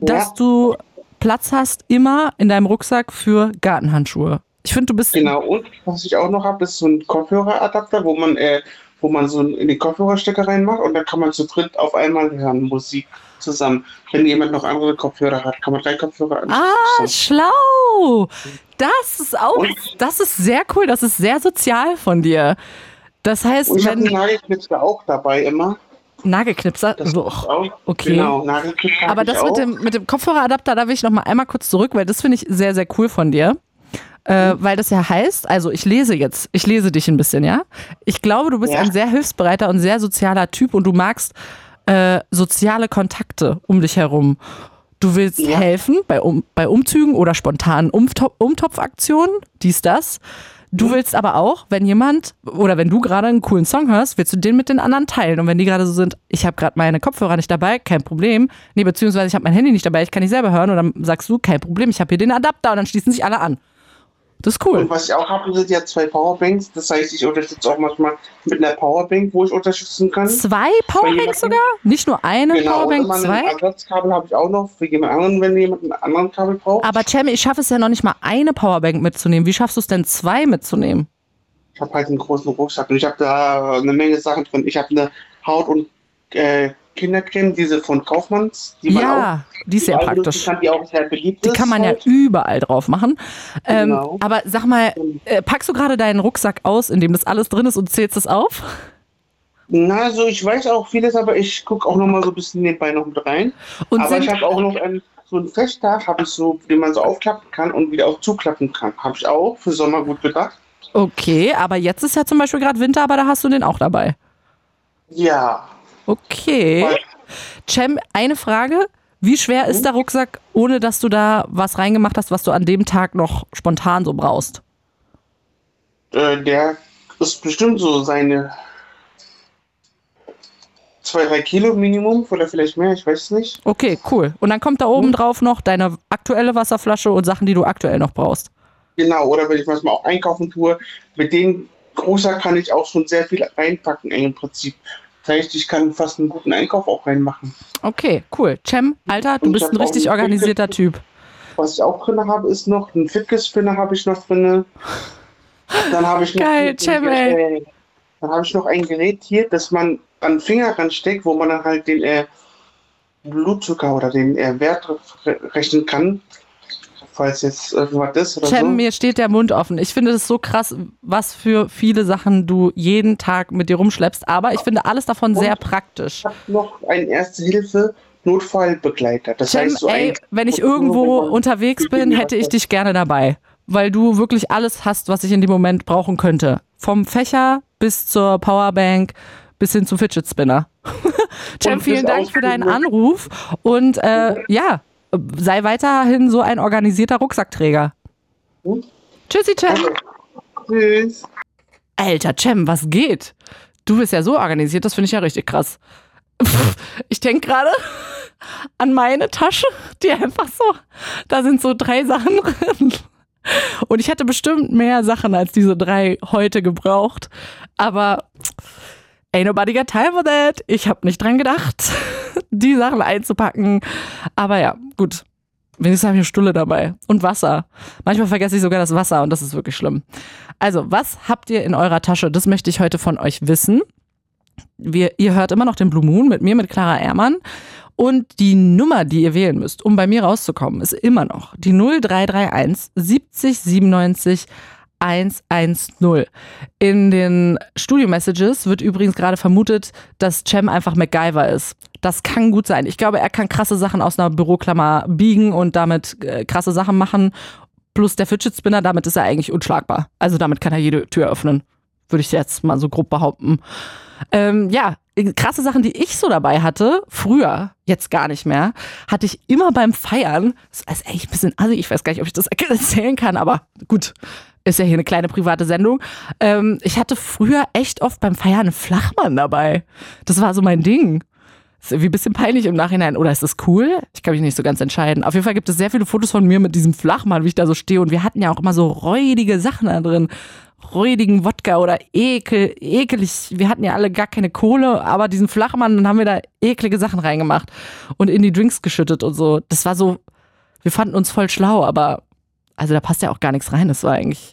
dass Ja. du Platz hast immer in deinem Rucksack für Gartenhandschuhe. Ich finde, du bist Genau, und was ich auch noch habe, ist so ein Kopfhöreradapter, wo man, äh, wo man so in die Kopfhörerstecker reinmacht und dann kann man zu dritt auf einmal hören, Musik zusammen. Wenn jemand noch andere Kopfhörer hat, kann man drei Kopfhörer Ah, anschließen. schlau. Das ist auch, Und- das ist sehr cool. Das ist sehr sozial von dir. Das heißt, Und ich wenn einen Nagelknipser auch dabei immer. Nagelknipser, Das auch, okay. Genau, Nagelknipser Aber ich das mit dem, mit dem Kopfhöreradapter, da will ich noch mal einmal kurz zurück, weil das finde ich sehr, sehr cool von dir. Äh, weil das ja heißt, also ich lese jetzt, ich lese dich ein bisschen, ja? Ich glaube, du bist Ja. ein sehr hilfsbereiter und sehr sozialer Typ und du magst äh, soziale Kontakte um dich herum. Du willst Ja. helfen bei, um, bei Umzügen oder spontanen Umtop Umtopfaktionen, dies, das. Du Mhm. willst aber auch, wenn jemand oder wenn du gerade einen coolen Song hörst, willst du den mit den anderen teilen. Und wenn die gerade so sind, ich habe gerade meine Kopfhörer nicht dabei, kein Problem. Nee, beziehungsweise ich habe mein Handy nicht dabei, ich kann nicht selber hören. Und dann sagst du, kein Problem, ich habe hier den Adapter und dann schließen sich alle an. Das ist cool. Und was ich auch habe, sind ja zwei Powerbanks. Das heißt, ich unterstütze auch manchmal mit einer Powerbank, wo ich unterstützen kann. Zwei Powerbanks sogar? Nicht nur eine Genau, Powerbank, ein zwei? Ersatzkabel habe ich auch noch für jemand anderen, wenn jemand einen anderen Kabel braucht. Aber Cem, ich schaffe es ja noch nicht mal eine Powerbank mitzunehmen. Wie schaffst du es denn, zwei mitzunehmen? Ich habe halt einen großen Rucksack und ich habe da eine Menge Sachen drin. Ich habe eine Haut- und äh, Kindercreme, diese von Kaufmanns, die man auch Ja, die ist sehr praktisch. Kann, die auch sehr beliebt Die kann man ja halt. überall drauf machen. Ähm, Genau. Aber sag mal, äh, packst du gerade deinen Rucksack aus, in dem das alles drin ist und zählst es auf? Na, also ich weiß auch vieles, aber ich gucke auch noch mal so ein bisschen nebenbei noch mit rein. Und aber ich habe auch noch einen, so einen Festtag, habe ich so, den man so aufklappen kann und wieder auch zuklappen kann. Habe ich auch für Sommer gut gedacht. okay, aber jetzt ist ja zum Beispiel gerade Winter, aber da hast du den auch dabei. Ja. Okay. Cem, eine Frage. Wie schwer ist der Rucksack, ohne dass du da was reingemacht hast, was du an dem Tag noch spontan so brauchst? Äh, der ist bestimmt so seine zwei, drei Kilo Minimum oder vielleicht mehr, ich weiß es nicht. Okay, cool. Und dann kommt da oben drauf noch deine aktuelle Wasserflasche und Sachen, die du aktuell noch brauchst. Genau, oder wenn ich manchmal auch einkaufen tue, mit dem Großer kann ich auch schon sehr viel reinpacken im Prinzip. Das heißt, ich kann fast einen guten Einkauf auch reinmachen. Okay, cool. Cem, Alter, du Und bist ein richtig organisierter Typ. Was ich auch drin habe, ist noch ein Fitness-Spinner habe ich noch drin. Dann habe ich noch Geil, ein- Cem, ey. Dann habe ich noch ein Gerät hier, das man an den Finger ransteckt, wo man dann halt den äh, Blutzucker oder den äh, Wert re rechnen kann. Falls jetzt irgendwas ist oder Cem, so. mir steht der Mund offen. Ich finde das so krass, was für viele Sachen du jeden Tag mit dir rumschleppst. Aber ich finde alles davon sehr praktisch. Ich habe noch einen Erste-Hilfe-Notfallbegleiter. Das Cem, heißt, so ey, wenn ich wo- wo irgendwo unterwegs bin, hätte ich dich gerne dabei. Weil du wirklich alles hast, was ich in dem Moment brauchen könnte. Vom Fächer bis zur Powerbank bis hin zum Fidget Spinner. Cem, Und vielen Dank für deinen Ausbildung. Anruf. Und äh, ja, sei weiterhin so ein organisierter Rucksackträger. Hm? Tschüssi, Cem. Tschüss. Alter, Cem, was geht? Du bist ja so organisiert, das finde ich ja richtig krass. Pff, Ich denke gerade an meine Tasche, die einfach so, da sind so drei Sachen drin. Und ich hätte bestimmt mehr Sachen als diese drei heute gebraucht. Aber ain't nobody got time for that. Ich habe nicht dran gedacht, die Sachen einzupacken. Aber ja, gut. Wenigstens habe ich eine Stulle dabei und Wasser. Manchmal vergesse ich sogar das Wasser und das ist wirklich schlimm. Also, was habt ihr in eurer Tasche? Das möchte ich heute von euch wissen. Wir, ihr hört immer noch den Blue Moon mit mir, mit Clara Ehrmann. Und die Nummer, die ihr wählen müsst, um bei mir rauszukommen, ist immer noch die 0331 70 97 110. In den Studio-Messages wird übrigens gerade vermutet, dass Cem einfach MacGyver ist. Das kann gut sein. Ich glaube, er kann krasse Sachen aus einer Büroklammer biegen und damit äh, krasse Sachen machen. Plus der Fidget Spinner, damit ist er eigentlich unschlagbar. Also damit kann er jede Tür öffnen. Würde ich jetzt mal so grob behaupten. Ähm, ja, krasse Sachen, die ich so dabei hatte, früher, jetzt gar nicht mehr, hatte ich immer beim Feiern, das ist echt ein bisschen, also ich weiß gar nicht, ob ich das erzählen kann, aber gut, ist ja hier eine kleine private Sendung. Ähm, ich hatte früher echt oft beim Feiern einen Flachmann dabei. Das war so mein Ding. Ist irgendwie ein bisschen peinlich im Nachhinein. Oder ist das cool? Ich kann mich nicht so ganz entscheiden. Auf jeden Fall gibt es sehr viele Fotos von mir mit diesem Flachmann, wie ich da so stehe. Und wir hatten ja auch immer so räudige Sachen da drin. Räudigen Wodka oder ekel, ekelig. Wir hatten ja alle gar keine Kohle, aber diesen Flachmann, dann haben wir da eklige Sachen reingemacht und in die Drinks geschüttet und so. Das war so, wir fanden uns voll schlau, aber also da passt ja auch gar nichts rein. Das war eigentlich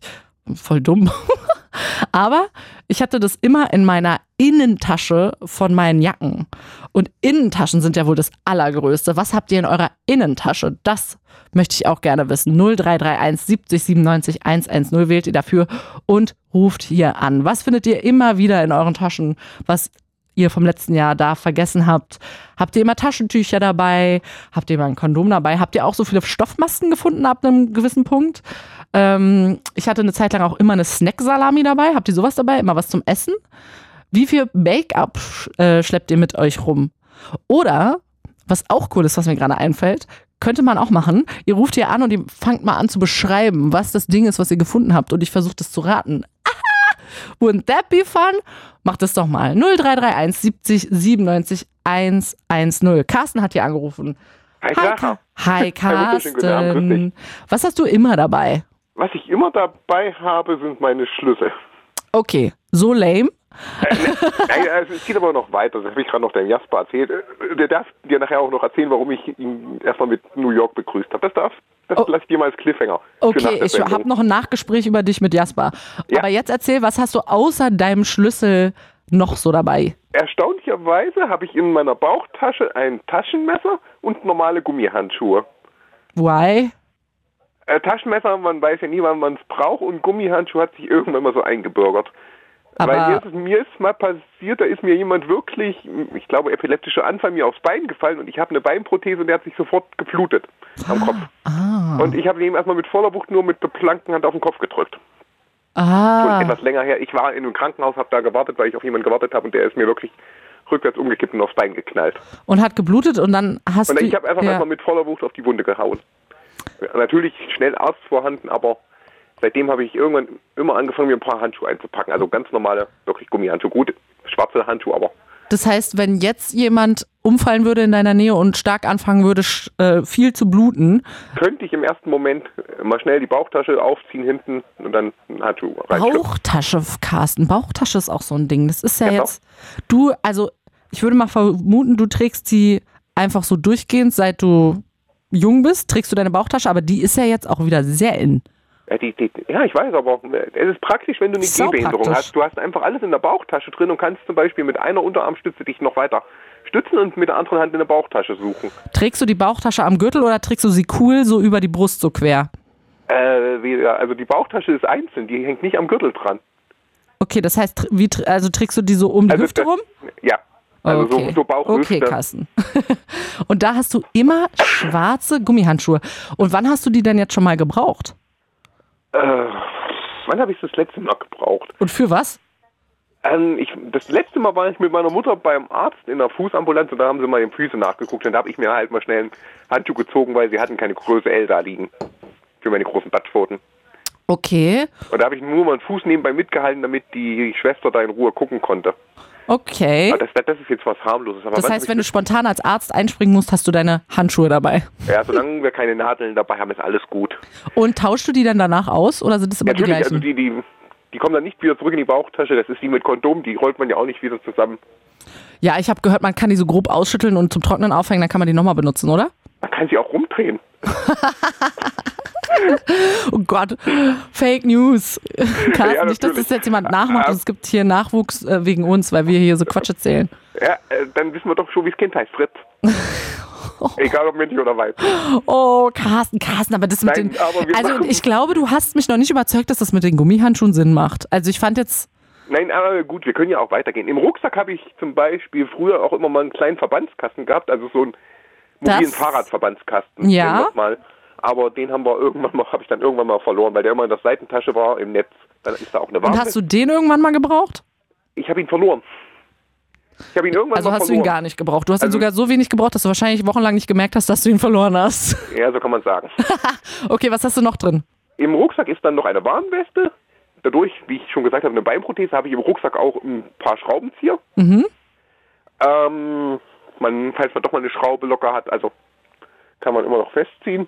voll dumm. Aber ich hatte das immer in meiner Innentasche von meinen Jacken. Und Innentaschen sind ja wohl das Allergrößte. Was habt ihr in eurer Innentasche? Das möchte ich auch gerne wissen. 0331 70 97 110 wählt ihr dafür und ruft hier an. Was findet ihr immer wieder in euren Taschen, was ihr vom letzten Jahr da vergessen habt? Habt ihr immer Taschentücher dabei? Habt ihr immer ein Kondom dabei? Habt ihr auch so viele Stoffmasken gefunden ab einem gewissen Punkt? Ähm, ich hatte eine Zeit lang auch immer eine Snack-Salami dabei. Habt ihr sowas dabei? Immer was zum Essen? Wie viel Make-up äh, schleppt ihr mit euch rum? Oder, was auch cool ist, was mir gerade einfällt, könnte man auch machen. Ihr ruft hier an und ihr fangt mal an zu beschreiben, was das Ding ist, was ihr gefunden habt und ich versuche das zu raten. Wouldn't that be fun? Macht es doch mal. 0331 70 97 110. Carsten hat hier angerufen. Hi. Hi, grüß Carsten. Was hast du immer dabei? Was ich immer dabei habe, sind meine Schlüssel. Okay, so lame. Nein, also es geht aber noch weiter. Das habe ich gerade noch dem Jasper erzählt. Äh, Der darf dir nachher auch noch erzählen, warum ich ihn erstmal mit New York begrüßt habe. Das darf, das Oh. lasse ich dir mal als Cliffhanger. Okay, ich habe noch ein Nachgespräch über dich mit Jasper. Ja. Aber jetzt erzähl, was hast du außer deinem Schlüssel noch so dabei? Erstaunlicherweise habe ich in meiner Bauchtasche ein Taschenmesser und normale Gummihandschuhe. Why? Äh, Taschenmesser, man weiß ja nie, wann man es braucht und Gummihandschuhe hat sich irgendwann mal so eingebürgert. Aber- Weil mir ist, mir ist mal passiert, da ist mir jemand wirklich, ich glaube, epileptischer Anfall mir aufs Bein gefallen und ich habe eine Beinprothese und der hat sich sofort geblutet am Kopf. Ah. Und ich habe ihm erstmal mit voller Wucht nur mit der blanken Hand auf den Kopf gedrückt. Schon Ah. etwas länger her. Ich war in einem Krankenhaus, habe da gewartet, weil ich auf jemanden gewartet habe und der ist mir wirklich rückwärts umgekippt und aufs Bein geknallt. Und hat geblutet und dann hast Und du. ich habe einfach ja. erstmal mit voller Wucht auf die Wunde gehauen. Natürlich schnell Arzt vorhanden, aber seitdem habe ich irgendwann immer angefangen, mir ein paar Handschuhe einzupacken. Also ganz normale, wirklich Gummihandschuhe. Gut, schwarze Handschuhe, aber Das heißt, wenn jetzt jemand umfallen würde in deiner Nähe und stark anfangen würde, äh, viel zu bluten, könnte ich im ersten Moment mal schnell die Bauchtasche aufziehen hinten und dann einen Handschuh. Bauchtasche, Carsten, Bauchtasche ist auch so ein Ding. Das ist ja Genau. jetzt. Du, also ich würde mal vermuten, du trägst sie einfach so durchgehend, seit du jung bist, trägst du deine Bauchtasche, aber die ist ja jetzt auch wieder sehr in. Ja, die, die, ja, ich weiß, aber es ist praktisch, wenn du eine Gehbehinderung praktisch. hast. Du hast einfach alles in der Bauchtasche drin und kannst zum Beispiel mit einer Unterarmstütze dich noch weiter stützen und mit der anderen Hand in der Bauchtasche suchen. Trägst du die Bauchtasche am Gürtel oder trägst du sie cool so über die Brust so quer? Äh, also die Bauchtasche ist einzeln, die hängt nicht am Gürtel dran. Okay, das heißt, wie, also trägst du die so um die Also Hüfte das- rum? Ja. Also okay. so, so Bauchhüfte. Okay, Carsten. Und da hast du immer schwarze Gummihandschuhe. Und wann hast du die denn jetzt schon mal gebraucht? Äh, wann habe ich das letzte Mal gebraucht? Und für was? Ähm, ich, das letzte Mal war ich mit meiner Mutter beim Arzt in der Fußambulanz und da haben sie mal den Füße nachgeguckt und da habe ich mir halt mal schnell einen Handschuh gezogen, weil sie hatten keine Größe L da liegen. Für meine großen Badpfoten. Okay, Und da habe ich nur meinen Fuß nebenbei mitgehalten, damit die Schwester da in Ruhe gucken konnte. Okay. Aber das, das ist jetzt was harmloses. Aber Das heißt, wenn du spontan als Arzt einspringen musst, hast du deine Handschuhe dabei. ja, solange wir keine Nadeln dabei haben, ist alles gut. Und tauschst du die dann danach aus oder sind es immer die Natürlich, gleichen? also die, die, die kommen dann nicht wieder zurück in die Bauchtasche. Das ist wie mit Kondom, die rollt man ja auch nicht wieder zusammen. ja, ich habe gehört, man kann die so grob ausschütteln und zum Trocknen aufhängen, dann kann man die nochmal benutzen, oder? Man kann sie auch rumdrehen. Oh Gott, Fake News. Carsten, Ja, nicht, dass das jetzt jemand nachmacht. Ah. Es gibt hier Nachwuchs äh, wegen uns, weil wir hier so Quatsch erzählen. Ja, äh, dann wissen wir doch schon, wie das Kind heißt. Fritz. Egal ob männlich oder weiblich. Oh, Carsten, Carsten, aber das mit Nein, den. Also, ich glaube, du hast mich noch nicht überzeugt, dass das mit den Gummihandschuhen Sinn macht. Also, ich fand jetzt. Nein, aber gut, wir können ja auch weitergehen. Im Rucksack habe ich zum Beispiel früher auch immer mal einen kleinen Verbandskasten gehabt, also so einen mobilen Das- Fahrradverbandskasten. Ja. Mal. Aber den haben wir irgendwann mal, habe ich dann irgendwann mal verloren, weil der immer in der Seitentasche war im Netz. Dann ist da auch eine Und Warnweste. hast du den irgendwann mal gebraucht? Ich habe ihn verloren. Ich habe ihn irgendwann Also mal hast du ihn verloren. gar nicht gebraucht. Du hast ihn Also- sogar so wenig gebraucht, dass du wahrscheinlich wochenlang nicht gemerkt hast, dass du ihn verloren hast. Ja, so kann man sagen. Okay, was hast du noch drin? Im Rucksack ist dann noch eine Warnweste. Dadurch, wie ich schon gesagt habe, eine Beinprothese, habe ich im Rucksack auch ein paar Schraubenzieher. Mhm. Ähm, man, falls man doch mal eine Schraube locker hat, also kann man immer noch festziehen.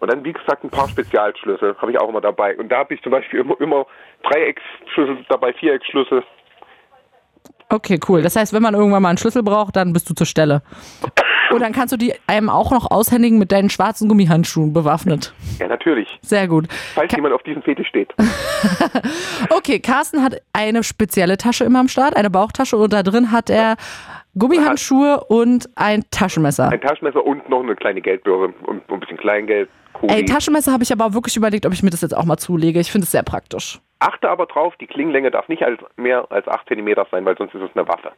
Und dann, wie gesagt, ein paar Spezialschlüssel habe ich auch immer dabei. Und da habe ich zum Beispiel immer, immer Dreiecksschlüssel dabei, Vierecksschlüssel. Okay, cool. Das heißt, wenn man irgendwann mal einen Schlüssel braucht, dann bist du zur Stelle. Und dann kannst du die einem auch noch aushändigen mit deinen schwarzen Gummihandschuhen bewaffnet. Ja, natürlich. Sehr gut. Falls jemand auf diesen Fetisch steht. Okay, Carsten hat eine spezielle Tasche immer am Start, eine Bauchtasche und da drin hat er Gummihandschuhe und ein Taschenmesser. Ein Taschenmesser und noch eine kleine Geldbörse und ein bisschen Kleingeld. Kuli. Ey, Taschenmesser habe ich aber wirklich überlegt, ob ich mir das jetzt auch mal zulege. Ich finde es sehr praktisch. Achte aber drauf, die Klingenlänge darf nicht als, mehr als 8 cm sein, weil sonst ist es eine Waffe.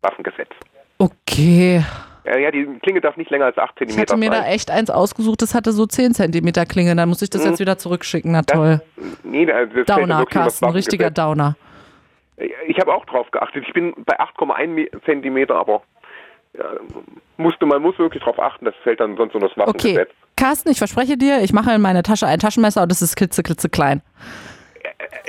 Waffengesetz. Okay. Ja, ja, die Klinge darf nicht länger als 8 cm Ich hätte mir da sein. echt eins ausgesucht, das hatte so 10 cm Klinge. Dann muss ich das Mhm. jetzt wieder zurückschicken. Na toll. Nee, das fällt dann Downer, das Carsten, richtiger. Downer. Ich habe auch drauf geachtet. Ich bin bei 8,1 cm, aber ja, musste, man muss wirklich drauf achten, das fällt dann sonst unter das Okay, Waffengesetz. Carsten, ich verspreche dir, ich mache in meine Tasche ein Taschenmesser und das ist klitze, klitze klein.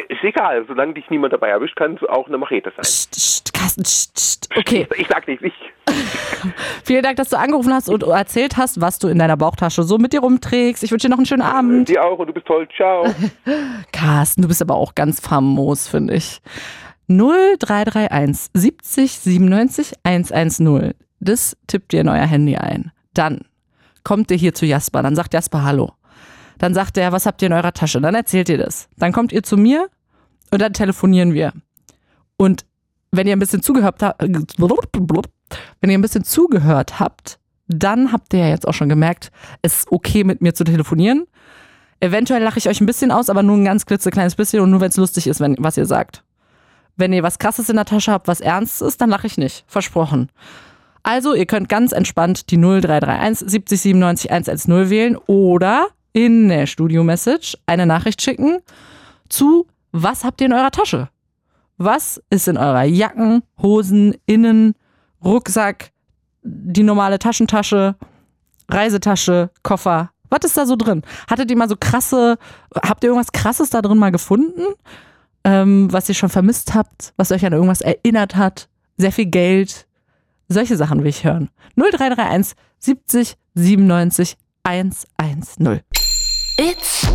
Ist egal, solange dich niemand dabei erwischt, kann es auch eine Machete sein. Psst, psst, Carsten, psst, psst. Okay, Ich sag nicht, ich. vielen Dank, dass du angerufen hast und erzählt hast, was du in deiner Bauchtasche so mit dir rumträgst. Ich wünsche dir noch einen schönen Abend. Die auch und du bist toll. Ciao. Carsten, du bist aber auch ganz famos, finde ich. 0331 70 97 110. Das tippt ihr in euer Handy ein. Dann kommt ihr hier zu Jasper. Dann sagt Jasper Hallo. Dann sagt er, was habt ihr in eurer Tasche? Dann erzählt ihr das. Dann kommt ihr zu mir und dann telefonieren wir. Und wenn ihr ein bisschen zugehört habt, wenn ihr ein bisschen zugehört habt, dann habt ihr ja jetzt auch schon gemerkt, es ist okay mit mir zu telefonieren. Eventuell lache ich euch ein bisschen aus, aber nur ein ganz klitzekleines bisschen und nur wenn es lustig ist, wenn, was ihr sagt. Wenn ihr was krasses in der Tasche habt, was ernst ist, dann lache ich nicht. Versprochen. Also, ihr könnt ganz entspannt die 0331 70 97 110 wählen oder in der Studio-Message eine Nachricht schicken zu Was habt ihr in eurer Tasche? Was ist in eurer Jacken, Hosen, Innen, Rucksack, die normale Taschentasche, Reisetasche, Koffer? Was ist da so drin? Hattet ihr mal so krasse, habt ihr irgendwas krasses da drin mal gefunden? Ähm, was ihr schon vermisst habt, was euch an irgendwas erinnert hat? Sehr viel Geld? Solche Sachen will ich hören. 0331 70 97 110. It's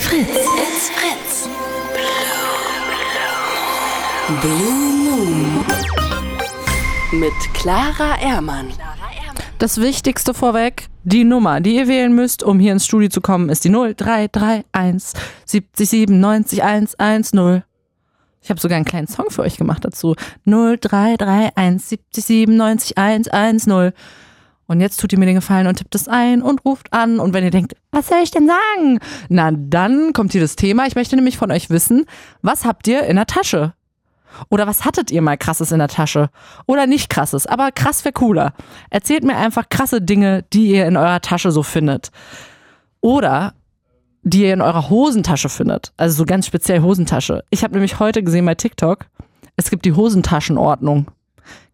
Fritz. It's Fritz. Blue Moon. Mit Clara Ermann. Das Wichtigste vorweg, die Nummer, die ihr wählen müsst, um hier ins Studio zu kommen, ist die 0331 70 97 110. Ich habe sogar einen kleinen Song für euch gemacht dazu. 0331 70 97 110. Und jetzt tut ihr mir den Gefallen und tippt es ein und ruft an. Und wenn ihr denkt, was soll ich denn sagen? Na, dann kommt hier das Thema. Ich möchte nämlich von euch wissen, was habt ihr in der Tasche? Oder was hattet ihr mal krasses in der Tasche? Oder nicht krasses, aber krass wäre cooler. Erzählt mir einfach krasse Dinge, die ihr in eurer Tasche so findet. Oder die ihr in eurer Hosentasche findet. Also so ganz speziell Hosentasche. Ich habe nämlich heute gesehen bei TikTok, es gibt die Hosentaschenordnung.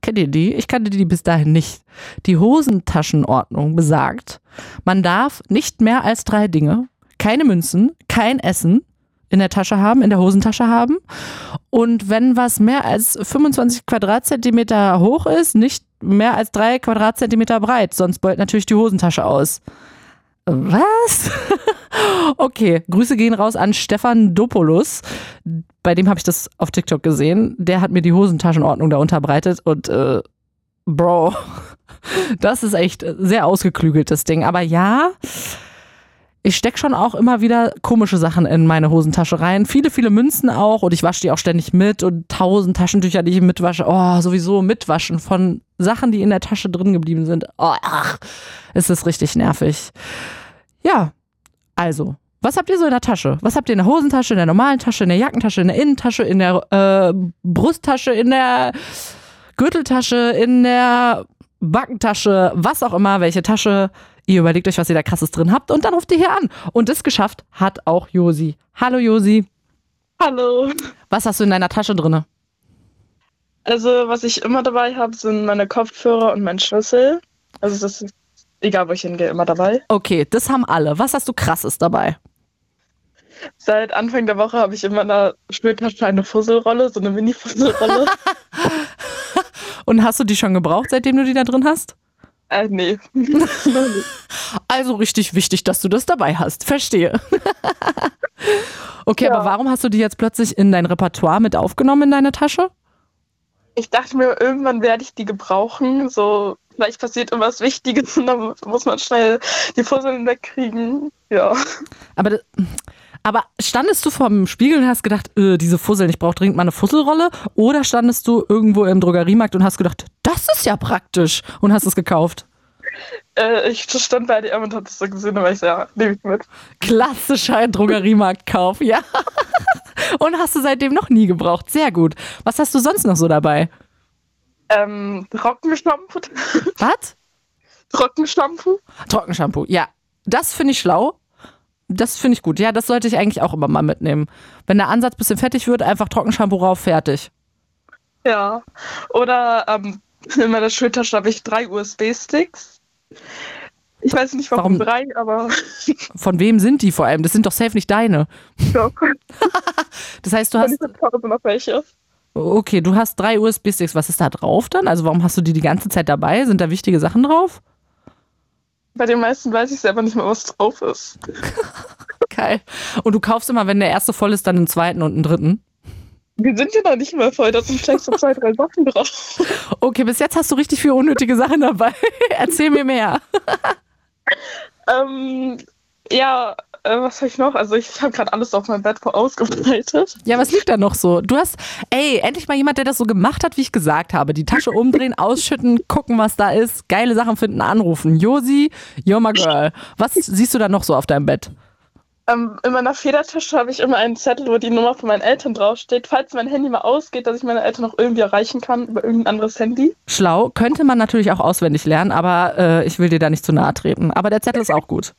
Kennt ihr die? Ich kannte die bis dahin nicht. Die Hosentaschenordnung besagt, man darf nicht mehr als drei Dinge, keine Münzen, kein Essen in der Tasche haben, in der Hosentasche haben. Und wenn was mehr als 25 Quadratzentimeter hoch ist, nicht mehr als drei Quadratzentimeter breit, sonst beult natürlich die Hosentasche aus. Was? okay, Grüße gehen raus an Stefan Dopoulos. Bei dem habe ich das auf TikTok gesehen. Der hat mir die Hosentaschenordnung da unterbreitet und äh, Bro, das ist echt sehr ausgeklügeltes Ding. Aber ja, ich stecke schon auch immer wieder komische Sachen in meine Hosentasche rein. Viele, viele Münzen auch und ich wasche die auch ständig mit und tausend Taschentücher, die ich mitwasche. Oh, sowieso mitwaschen von Sachen, die in der Tasche drin geblieben sind. Oh, ach, es ist richtig nervig. Ja, also, was habt ihr so in der Tasche? Was habt ihr in der Hosentasche, in der normalen Tasche, in der Jackentasche, in der Innentasche, in der äh, Brusttasche, in der Gürteltasche, in der Backentasche, was auch immer, welche Tasche. Ihr überlegt euch, was ihr da krasses drin habt und dann ruft ihr hier an. Und das geschafft hat auch Josi. Hallo Josi. Hallo. Was hast du in deiner Tasche drinne? Also, was ich immer dabei habe, sind meine Kopfhörer und mein Schlüssel. Also, das ist egal, wo ich hingehe, immer dabei. Okay, das haben alle. Was hast du krasses dabei? Seit Anfang der Woche habe ich in meiner Schultasche eine Fusselrolle, so eine Mini-Fusselrolle. Und hast du die schon gebraucht, seitdem du die da drin hast? äh, nee. Also richtig wichtig, dass du das dabei hast. Verstehe. Okay, Ja. aber warum hast du die jetzt plötzlich in dein Repertoire mit aufgenommen in deine Tasche? Ich dachte mir, irgendwann werde ich die gebrauchen. So, vielleicht passiert irgendwas Wichtiges und dann muss man schnell die Fusseln wegkriegen. Ja. Aber, aber standest du vor dem Spiegel und hast gedacht, äh, diese Fusseln, ich brauche dringend mal eine Fusselrolle? Oder standest du irgendwo im Drogeriemarkt und hast gedacht, das ist ja praktisch und hast es gekauft? Äh, ich stand bei DM und hatte es so gesehen, aber ich ja, nehme ich mit. Klassischer Drogeriemarktkauf, ja. Und hast du seitdem noch nie gebraucht. Sehr gut. Was hast du sonst noch so dabei? Ähm, Trockenshampoo. Was? Trockenshampoo. Trockenshampoo, ja. Das finde ich schlau. Das finde ich gut. Ja, das sollte ich eigentlich auch immer mal mitnehmen. Wenn der Ansatz ein bisschen fettig wird, einfach Trockenshampoo rauf, fertig. Ja. Oder ähm, in meiner Schultasche habe ich drei USB-Sticks. Ich weiß nicht warum, Warum? drei, aber Von wem sind die vor allem? Das sind doch safe nicht deine. ja, Das heißt, du hast. ich habe noch welche. Okay, du hast drei USB-Sticks. Was ist da drauf dann? Also, warum hast du die die ganze Zeit dabei? Sind da wichtige Sachen drauf? Bei den meisten weiß ich selber nicht mehr, was drauf ist. Geil. Und du kaufst immer, wenn der erste voll ist, dann einen zweiten und einen dritten. Wir sind ja noch nicht mal voll, da sind vielleicht so zwei, drei Sachen drauf. Okay, bis jetzt hast du richtig viele unnötige Sachen dabei. Erzähl mir mehr. Ähm, ja, äh, was habe ich noch? Also ich habe gerade alles auf meinem Bett ausgebreitet. Ja, was liegt da noch so? Du hast, ey, endlich mal jemand, der das so gemacht hat, wie ich gesagt habe. Die Tasche umdrehen, ausschütten, gucken, was da ist, geile Sachen finden, anrufen. Josi, you're my girl. Was siehst du da noch so auf deinem Bett? Ähm, in meiner Federtasche habe ich immer einen Zettel, wo die Nummer von meinen Eltern draufsteht. Falls mein Handy mal ausgeht, dass ich meine Eltern noch irgendwie erreichen kann über irgendein anderes Handy. Schlau, könnte man natürlich auch auswendig lernen, aber äh, ich will dir da nicht zu nahe treten. Aber der Zettel ist auch gut.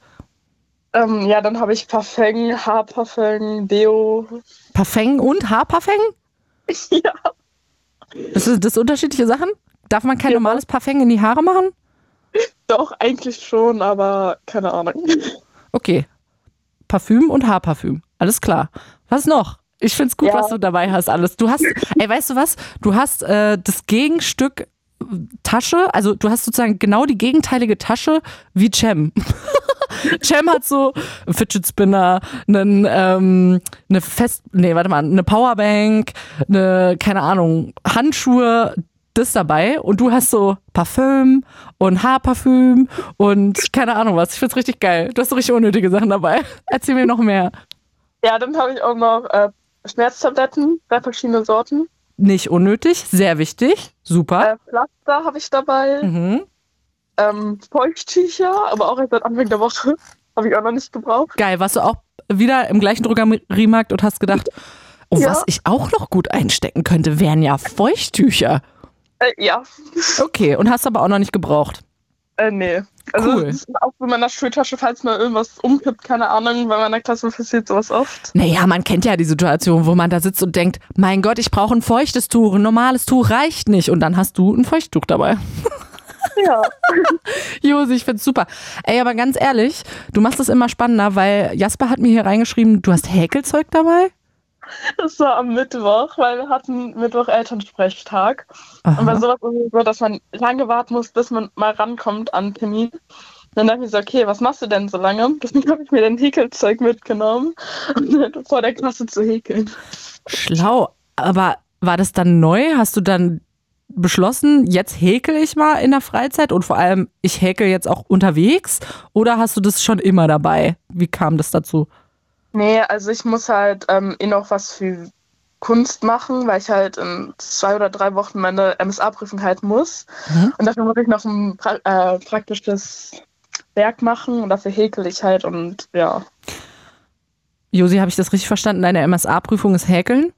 Ähm, ja, dann habe ich Parfum, Haarparfum, Deo. Parfum und Haarparfum? ja. Das sind das unterschiedliche Sachen? Darf man kein Ja. normales Parfum in die Haare machen? Doch, eigentlich schon, aber keine Ahnung. Okay. Parfüm und Haarparfüm. Alles klar. Was noch? Ich find's gut, Ja. was du dabei hast, alles. Du hast, ey, weißt du was? Du hast äh, das Gegenstück äh, Tasche, also du hast sozusagen genau die gegenteilige Tasche wie Cem. Cem hat so einen Fidget Spinner, einen, ähm, eine Fest, nee, warte mal, eine Powerbank, eine, keine Ahnung, Handschuhe, das dabei und du hast so Parfüm und Haarparfüm und keine Ahnung was. Ich find's richtig geil. Du hast so richtig unnötige Sachen dabei. Erzähl mir noch mehr. Ja, dann habe ich auch noch äh, Schmerztabletten, drei verschiedene Sorten. Nicht unnötig, sehr wichtig. Super. Äh, Pflaster habe ich dabei. Mhm. Ähm, Feuchttücher, aber auch erst seit Anfang der Woche. Habe ich auch noch nicht gebraucht. Geil. Warst du auch wieder im gleichen Drogeriemarkt und hast gedacht, oh, Ja. was ich auch noch gut einstecken könnte, wären ja Feuchttücher. Äh, ja. Okay, und hast aber auch noch nicht gebraucht. Äh, nee. Also Cool. auch in meiner Schultasche, falls mal irgendwas umkippt, keine Ahnung, bei meiner Klasse passiert sowas oft. Naja, man kennt ja die Situation, wo man da sitzt und denkt, mein Gott, ich brauche ein feuchtes Tuch, ein normales Tuch reicht nicht. Und dann hast du ein Feuchttuch dabei. Ja. Josi, ich find's super. Ey, aber ganz ehrlich, du machst es immer spannender, weil Jasper hat mir hier reingeschrieben, du hast Häkelzeug dabei? Das war am Mittwoch, weil wir hatten Mittwoch Elternsprechtag. Und bei Aha. sowas ist es so, dass man lange warten muss, bis man mal rankommt an den Termin. Dann dachte ich mir so, okay, was machst du denn so lange? Deswegen habe ich mir dann Häkelzeug mitgenommen, um vor der Klasse zu häkeln. Schlau. Aber war das dann neu? Hast du dann beschlossen, jetzt häkel ich mal in der Freizeit und vor allem, ich häkel jetzt auch unterwegs? Oder hast du das schon immer dabei? Wie kam das dazu? Nee, also ich muss halt ähm, eh noch was für Kunst machen, weil ich halt in zwei oder drei Wochen meine MSA-Prüfung halten muss. Mhm. Und dafür muss ich noch ein pra äh, praktisches Werk machen und dafür häkel ich halt und ja. Josi, habe ich das richtig verstanden? Deine MSA-Prüfung ist häkeln?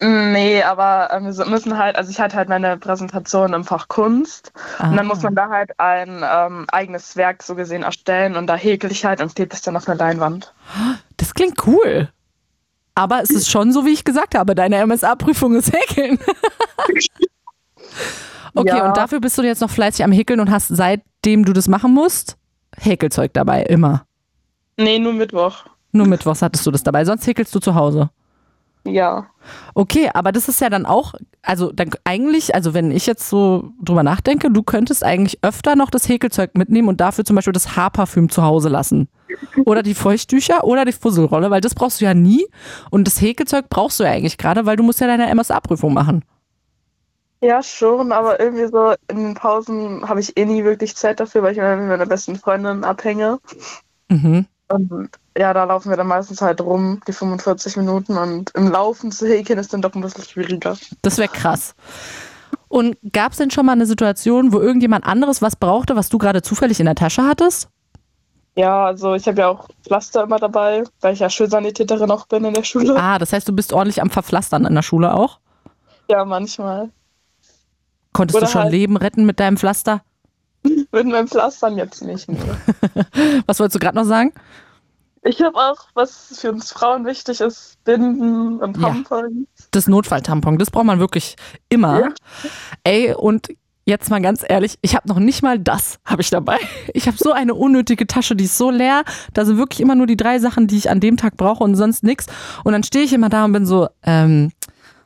Nee, aber ähm, wir müssen halt, also ich hatte halt meine Präsentation im Fach Kunst und dann muss man da halt ein ähm, eigenes Werk so gesehen erstellen und da häkel ich halt und klebe das dann auf eine Leinwand. Das klingt cool. Aber es ist schon so, wie ich gesagt habe, deine MSA-Prüfung ist häkeln. Okay, Ja. und dafür bist du jetzt noch fleißig am Häkeln und hast seitdem du das machen musst, Häkelzeug dabei, immer. Nee, nur Mittwoch. Nur mittwochs hattest du das dabei, sonst häkelst du zu Hause. Ja. Okay, aber das ist ja dann auch, also dann eigentlich, also wenn ich jetzt so drüber nachdenke, du könntest eigentlich öfter noch das Häkelzeug mitnehmen und dafür zum Beispiel das Haarparfüm zu Hause lassen. Oder die Feuchttücher oder die Fusselrolle, weil das brauchst du ja nie. Und das Häkelzeug brauchst du ja eigentlich gerade, weil du musst ja deine MSA-Prüfung machen. Ja, schon, aber irgendwie so in den Pausen habe ich eh nie wirklich Zeit dafür, weil ich immer mit meiner besten Freundin abhänge. Mhm. Und ja, da laufen wir dann meistens halt rum, die 45 Minuten. Und im Laufen zu häkeln ist dann doch ein bisschen schwieriger. Das wäre krass. Und gab es denn schon mal eine Situation, wo irgendjemand anderes was brauchte, was du gerade zufällig in der Tasche hattest? Ja, also ich habe ja auch Pflaster immer dabei, weil ich ja Schulsanitäterin auch bin in der Schule. Ah, das heißt, du bist ordentlich am Verpflastern in der Schule auch? Ja, manchmal. Konntest Oder du schon halt- Leben retten mit deinem Pflaster? Mit meinem Pflastern jetzt nicht. Nee. Was wolltest du gerade noch sagen? Ich habe auch, was für uns Frauen wichtig ist, Binden und Ja. Tampons. Das Notfalltampon, das braucht man wirklich immer. Ja. Ey, und jetzt mal ganz ehrlich, ich habe noch nicht mal das habe ich dabei. Ich habe so eine unnötige Tasche, die ist so leer. Da sind wirklich immer nur die drei Sachen, die ich an dem Tag brauche und sonst nichts. Und dann stehe ich immer da und bin so, ähm,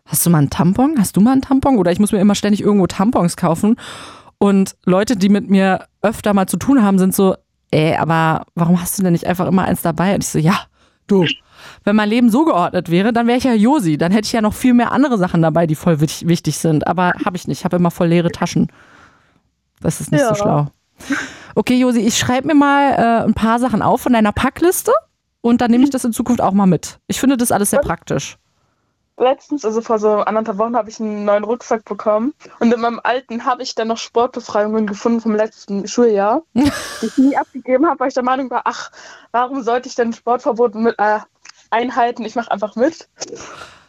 hast du mal einen Tampon? Hast du mal einen Tampon? Oder ich muss mir immer ständig irgendwo Tampons kaufen. Und Leute, die mit mir öfter mal zu tun haben, sind so, ey, aber warum hast du denn nicht einfach immer eins dabei? Und ich so, ja, du. Wenn mein Leben so geordnet wäre, dann wäre ich ja Josi. Dann hätte ich ja noch viel mehr andere Sachen dabei, die voll wich- wichtig sind. Aber habe ich nicht. Ich habe immer voll leere Taschen. Das ist nicht Ja. so schlau. Okay, Josi, ich schreibe mir mal äh, ein paar Sachen auf von deiner Packliste und dann nehme ich das in Zukunft auch mal mit. Ich finde das alles sehr praktisch. Letztens, also vor so anderthalb Wochen, habe ich einen neuen Rucksack bekommen. Und in meinem alten habe ich dann noch Sportbefreiungen gefunden vom letzten Schuljahr, die ich nie abgegeben habe, weil ich der Meinung war, ach, warum sollte ich denn Sportverbot mit, äh, einhalten? Ich mache einfach mit.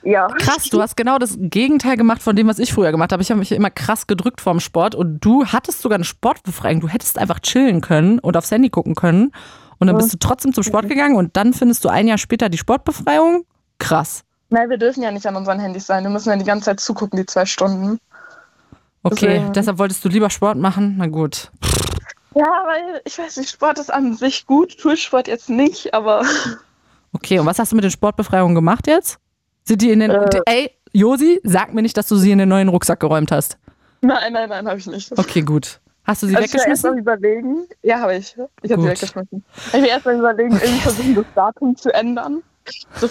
Ja. Krass, du hast genau das Gegenteil gemacht von dem, was ich früher gemacht habe. Ich habe mich immer krass gedrückt vorm Sport und du hattest sogar eine Sportbefreiung. Du hättest einfach chillen können und aufs Handy gucken können. Und dann bist du trotzdem zum Sport gegangen und dann findest du ein Jahr später die Sportbefreiung. Krass. Nein, wir dürfen ja nicht an unseren Handys sein. Wir müssen ja die ganze Zeit zugucken, die zwei Stunden. Okay, Deswegen- deshalb wolltest du lieber Sport machen? Na gut. Ja, weil ich weiß nicht, Sport ist an sich gut, Schulsport jetzt nicht, aber Okay, und was hast du mit den Sportbefreiungen gemacht jetzt? Sind die in den. Äh. Ey, Josi, sag mir nicht, dass du sie in den neuen Rucksack geräumt hast. nein, nein, nein, habe ich nicht. Okay, gut. Hast du sie Also ich will erst mal weggeschmissen? überlegen. Ja, habe ich. Ich habe sie weggeschmissen. Ich will erst mal überlegen, irgendwie versuchen, das Datum zu ändern. So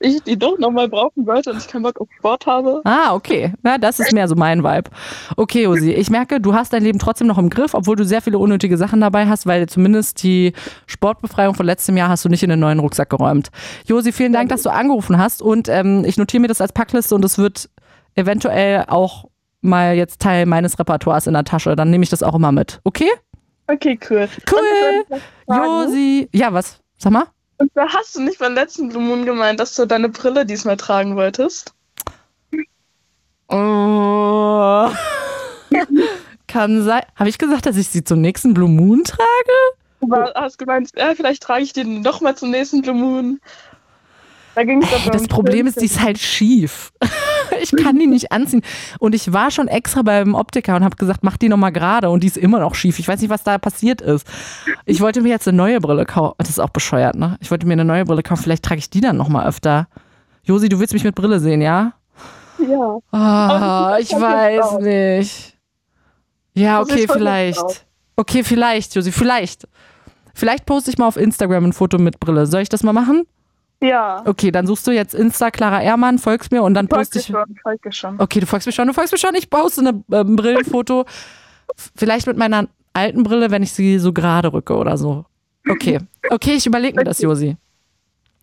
ich die doch nochmal brauchen sollte und ich keinen Bock auf Sport habe. Ah, okay. Na, das ist mehr so mein Vibe. Okay, Josi, ich merke, du hast dein Leben trotzdem noch im Griff, obwohl du sehr viele unnötige Sachen dabei hast, weil zumindest die Sportbefreiung von letztem Jahr hast du nicht in den neuen Rucksack geräumt. Josi, vielen Dank, dass du angerufen hast und ähm, ich notiere mir das als Packliste und es wird eventuell auch mal jetzt Teil meines Repertoires in der Tasche. Dann nehme ich das auch immer mit. Okay? Okay, cool. Cool. Josi. Ja, was? Sag mal. Und da hast du nicht beim letzten Blue Moon gemeint, dass du deine Brille diesmal tragen wolltest? Oh. Kann sein. Habe ich gesagt, dass ich sie zum nächsten Blue Moon trage? Aber hast gemeint, ja, vielleicht trage ich den noch mal zum nächsten Blue Moon. Da ging es Ey, das Problem ist, die ist halt schief. Ich kann die nicht anziehen. Und ich war schon extra beim Optiker und habe gesagt, mach die nochmal gerade. Und die ist immer noch schief. Ich weiß nicht, was da passiert ist. Ich wollte mir jetzt eine neue Brille kaufen. Das ist auch bescheuert, ne? Ich wollte mir eine neue Brille kaufen. Vielleicht trage ich die dann nochmal öfter. Josi, du willst mich mit Brille sehen, ja? Ja. Ah, ich weiß nicht. Ja, okay, vielleicht. Okay, vielleicht, Josi, vielleicht. Vielleicht poste ich mal auf Instagram ein Foto mit Brille. Soll ich das mal machen? Ja. Okay, dann suchst du jetzt Insta Clara Ehrmann, folgst mir und dann poste ich. schon, folge schon. Okay, du folgst mir schon, du folgst mir schon. Ich poste eine ähm, Brillenfoto. Vielleicht mit meiner alten Brille, wenn ich sie so gerade rücke oder so. Okay. Okay, ich überlege mir das, Josi.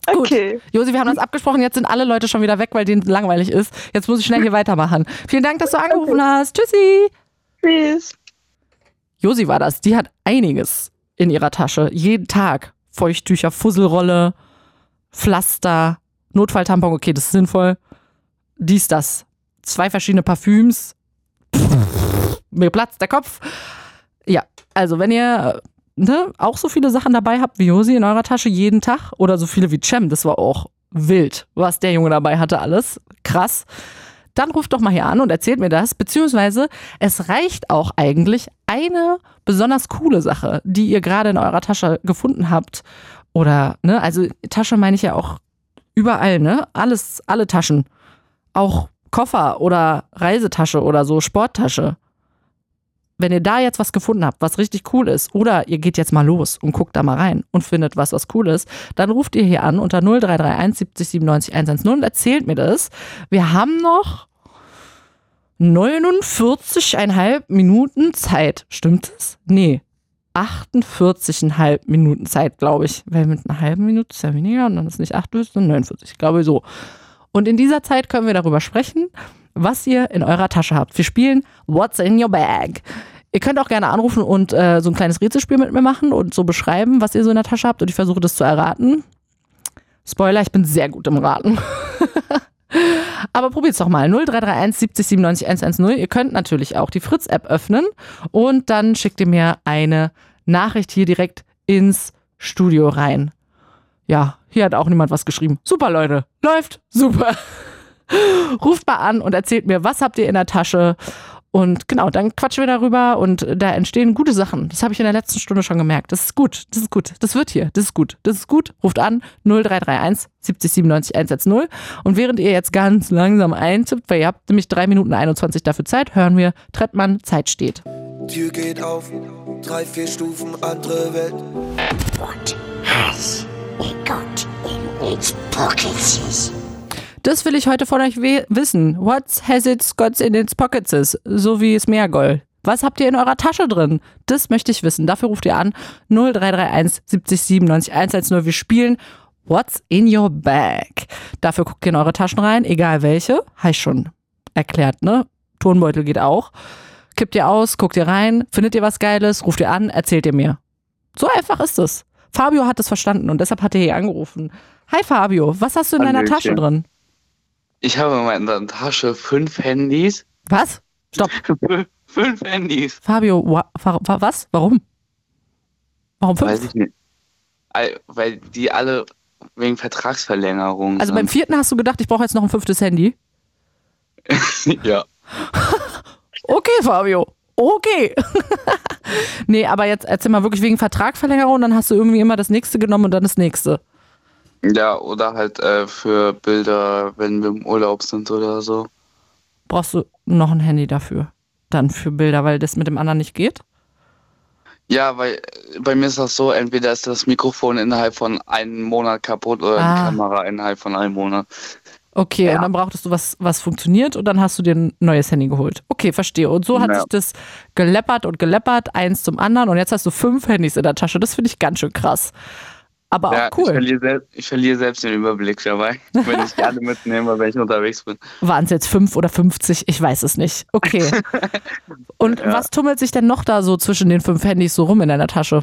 Gut. Okay. Josi, wir haben uns abgesprochen, jetzt sind alle Leute schon wieder weg, weil denen langweilig ist. Jetzt muss ich schnell hier weitermachen. Vielen Dank, dass du angerufen hast. Tschüssi. Tschüss. Josi war das. Die hat einiges in ihrer Tasche. Jeden Tag. Feuchttücher, Fusselrolle, Pflaster, Notfalltampon, okay, das ist sinnvoll. Dies, das. Zwei verschiedene Parfüms. Mir platzt der Kopf. Ja, also wenn ihr ne, auch so viele Sachen dabei habt wie Josi in eurer Tasche jeden Tag oder so viele wie Cem, das war auch wild, was der Junge dabei hatte alles. Krass. dann ruft doch mal hier an und erzählt mir das. Beziehungsweise es reicht auch eigentlich eine besonders coole Sache, die ihr gerade in eurer Tasche gefunden habt. Oder, ne, also Tasche meine ich ja auch überall, ne? Alles, alle Taschen. Auch Koffer oder Reisetasche oder so, Sporttasche. Wenn ihr da jetzt was gefunden habt, was richtig cool ist, oder ihr geht jetzt mal los und guckt da mal rein und findet was, was cool ist, dann ruft ihr hier an unter 0331 70 97 110 und erzählt mir das. Wir haben noch 49,5 Minuten Zeit. Stimmt es? Nee. 48,5 Minuten Zeit, glaube ich. Weil mit einer halben Minute ist ja weniger und dann ist nicht 48, sondern 49. Ich glaube so. Und in dieser Zeit können wir darüber sprechen, was ihr in eurer Tasche habt. Wir spielen What's in your bag? Ihr könnt auch gerne anrufen und äh, so ein kleines Rätselspiel mit mir machen und so beschreiben, was ihr so in der Tasche habt und ich versuche das zu erraten. Spoiler, ich bin sehr gut im Raten. Aber probiert's doch mal. 0331 70 97 110. Ihr könnt natürlich auch die Fritz-App öffnen und dann schickt ihr mir eine Nachricht hier direkt ins Studio rein. Ja, hier hat auch niemand was geschrieben. Super, Leute. Läuft. Super. Ruft mal an und erzählt mir, was habt ihr in der Tasche? Und genau, dann quatschen wir darüber und da entstehen gute Sachen. Das habe ich in der letzten Stunde schon gemerkt. Das ist gut, das ist gut, das wird hier, das ist gut, das ist gut. Ruft an 0331 70 97 110. Und während ihr jetzt ganz langsam eintippt, weil ihr habt nämlich 3 Minuten 21 dafür Zeit, hören wir Trettmann, Zeit steht. Tür geht auf, drei, vier Stufen, andere Welt. What has it got in its pockets? Das will ich heute von euch wissen. What has it got in its pockets? So wie es Meergold. Was habt ihr in eurer Tasche drin? Das möchte ich wissen. Dafür ruft ihr an 0331 70 97 110. Wir spielen What's in your bag? Dafür guckt ihr in eure Taschen rein, egal welche. Ich schon erklärt, ne? Turnbeutel geht auch. Kippt ihr aus, guckt ihr rein, findet ihr was Geiles, ruft ihr an, erzählt ihr mir. So einfach ist es. Fabio hat es verstanden und deshalb hat er hier angerufen. Hi Fabio, was hast du in deiner. Tasche drin? Ich habe in meiner Tasche fünf Handys. Was? Stopp. fünf Handys. Fabio, wa wa wa- was? Warum? Warum fünf? Weiß ich nicht. Ei- Weil die alle wegen Vertragsverlängerung Also beim sind. vierten hast du gedacht, ich brauche jetzt noch ein fünftes Handy? ja. Okay, Fabio. Okay. nee, aber jetzt erzähl mal wirklich wegen Vertragverlängerung, dann hast du irgendwie immer das nächste genommen und dann das nächste. Ja, oder halt äh, für Bilder, wenn wir im Urlaub sind oder so. Brauchst du noch ein Handy dafür? Dann für Bilder, weil das mit dem anderen nicht geht? Ja, weil bei mir ist das so, entweder ist das Mikrofon innerhalb von einem Monat kaputt oder Ah. die Kamera innerhalb von einem Monat. Okay, und dann brauchtest du was, was funktioniert und dann hast du dir ein neues Handy geholt. Okay, verstehe. Und so hat Ja. sich das geleppert und geleppert, eins zum anderen und jetzt hast du fünf Handys in der Tasche. Das finde ich ganz schön krass. Aber ja, auch cool. Ich verliere, selbst, ich verliere selbst den Überblick dabei, wenn ich gerne mitnehme, wenn ich unterwegs bin. Waren es jetzt fünf oder 50? Ich weiß es nicht. Okay. Und Ja. was tummelt sich denn noch da so zwischen den fünf Handys so rum in deiner Tasche?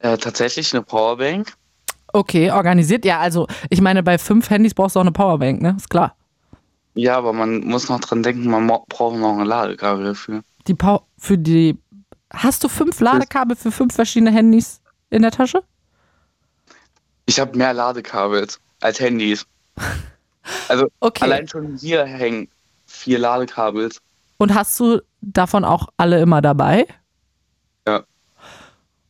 Äh, tatsächlich eine Powerbank. Okay, organisiert. Ja, also ich meine, bei fünf Handys brauchst du auch eine Powerbank, ne? Ist klar. Ja, aber man muss noch dran denken, man braucht noch ein Ladekabel dafür. Die Power für die. Hast du fünf Ladekabel für fünf verschiedene Handys in der Tasche? Ich habe mehr Ladekabel als Handys. Also Okay. allein schon hier hängen vier Ladekabels. Und hast du davon auch alle immer dabei? Ja.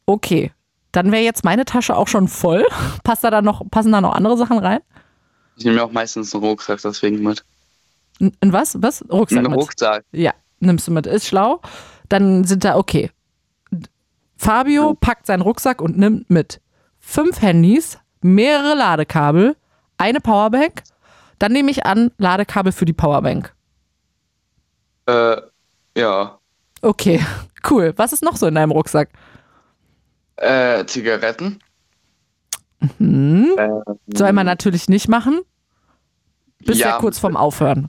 Okay. Dann wäre jetzt meine Tasche auch schon voll. Passt da dann noch, passen da noch andere Sachen rein? Ich nehme mir auch meistens einen Rucksack deswegen mit. In, in was? Was? Rucksack Einen. Rucksack. Ja, nimmst du mit. Ist schlau. Dann sind da, okay. Fabio packt seinen Rucksack und nimmt mit fünf Handys, mehrere Ladekabel, eine Powerbank. Dann nehme ich an, Ladekabel für die Powerbank. Äh, ja. Okay, cool. Was ist noch so in deinem Rucksack? Äh, Zigaretten. Hm. Äh, Soll man natürlich nicht machen. Bist ja, Ja. kurz vorm Aufhören.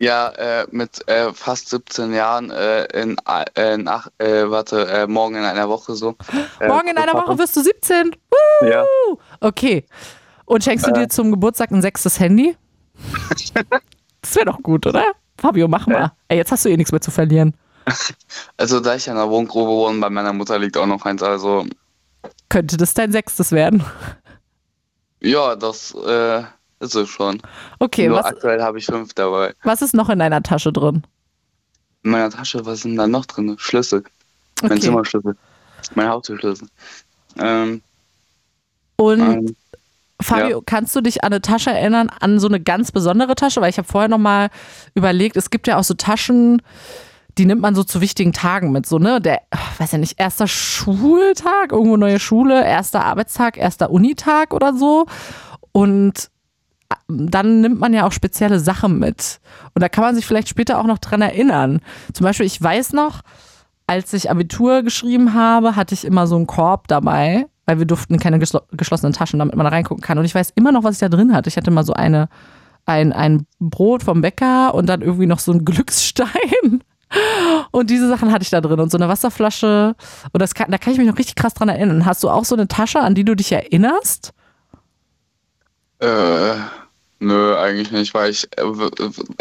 Ja, äh, mit äh, fast 17 Jahren äh, in, äh, in ach, äh, warte, äh, morgen in einer Woche so. Äh, Morgen in einer Woche wirst du 17. Ja. Woo! Okay. Und schenkst du Äh. dir zum Geburtstag ein sechstes Handy? das wäre doch gut, oder? Fabio, mach mal. Ey, jetzt hast du eh nichts mehr zu verlieren. Also da ich in einer Wohngrube wohne, bei meiner Mutter liegt auch noch eins, also Könnte das dein sechstes werden? ja, das äh, ist es schon. Okay, Nur was, aktuell habe ich fünf dabei. was ist noch in deiner Tasche drin? In meiner Tasche, was sind da noch drin? Schlüssel. Mein Okay. Zimmerschlüssel. Mein Hauptschlüssel. Ähm, Und ähm, Fabio, ja. kannst du dich an eine Tasche erinnern, an so eine ganz besondere Tasche? Weil ich habe vorher noch mal überlegt, es gibt ja auch so Taschen, die nimmt man so zu wichtigen Tagen mit. So, ne? Der, weiß ja nicht, erster Schultag, irgendwo neue Schule, erster Arbeitstag, erster Unitag oder so. Und dann nimmt man ja auch spezielle Sachen mit. Und da kann man sich vielleicht später auch noch dran erinnern. Zum Beispiel, ich weiß noch, als ich Abitur geschrieben habe, hatte ich immer so einen Korb dabei, weil wir durften keine geschlo geschlossenen Taschen, damit man da reingucken kann. Und ich weiß immer noch, was ich da drin hatte. Ich hatte mal so eine, ein, ein Brot vom Bäcker und dann irgendwie noch so einen Glücksstein. Und diese Sachen hatte ich da drin und so eine Wasserflasche. Und das kann, da kann ich mich noch richtig krass dran erinnern. Hast du auch so eine Tasche, an die du dich erinnerst? Äh, nö, eigentlich nicht, weil ich äh,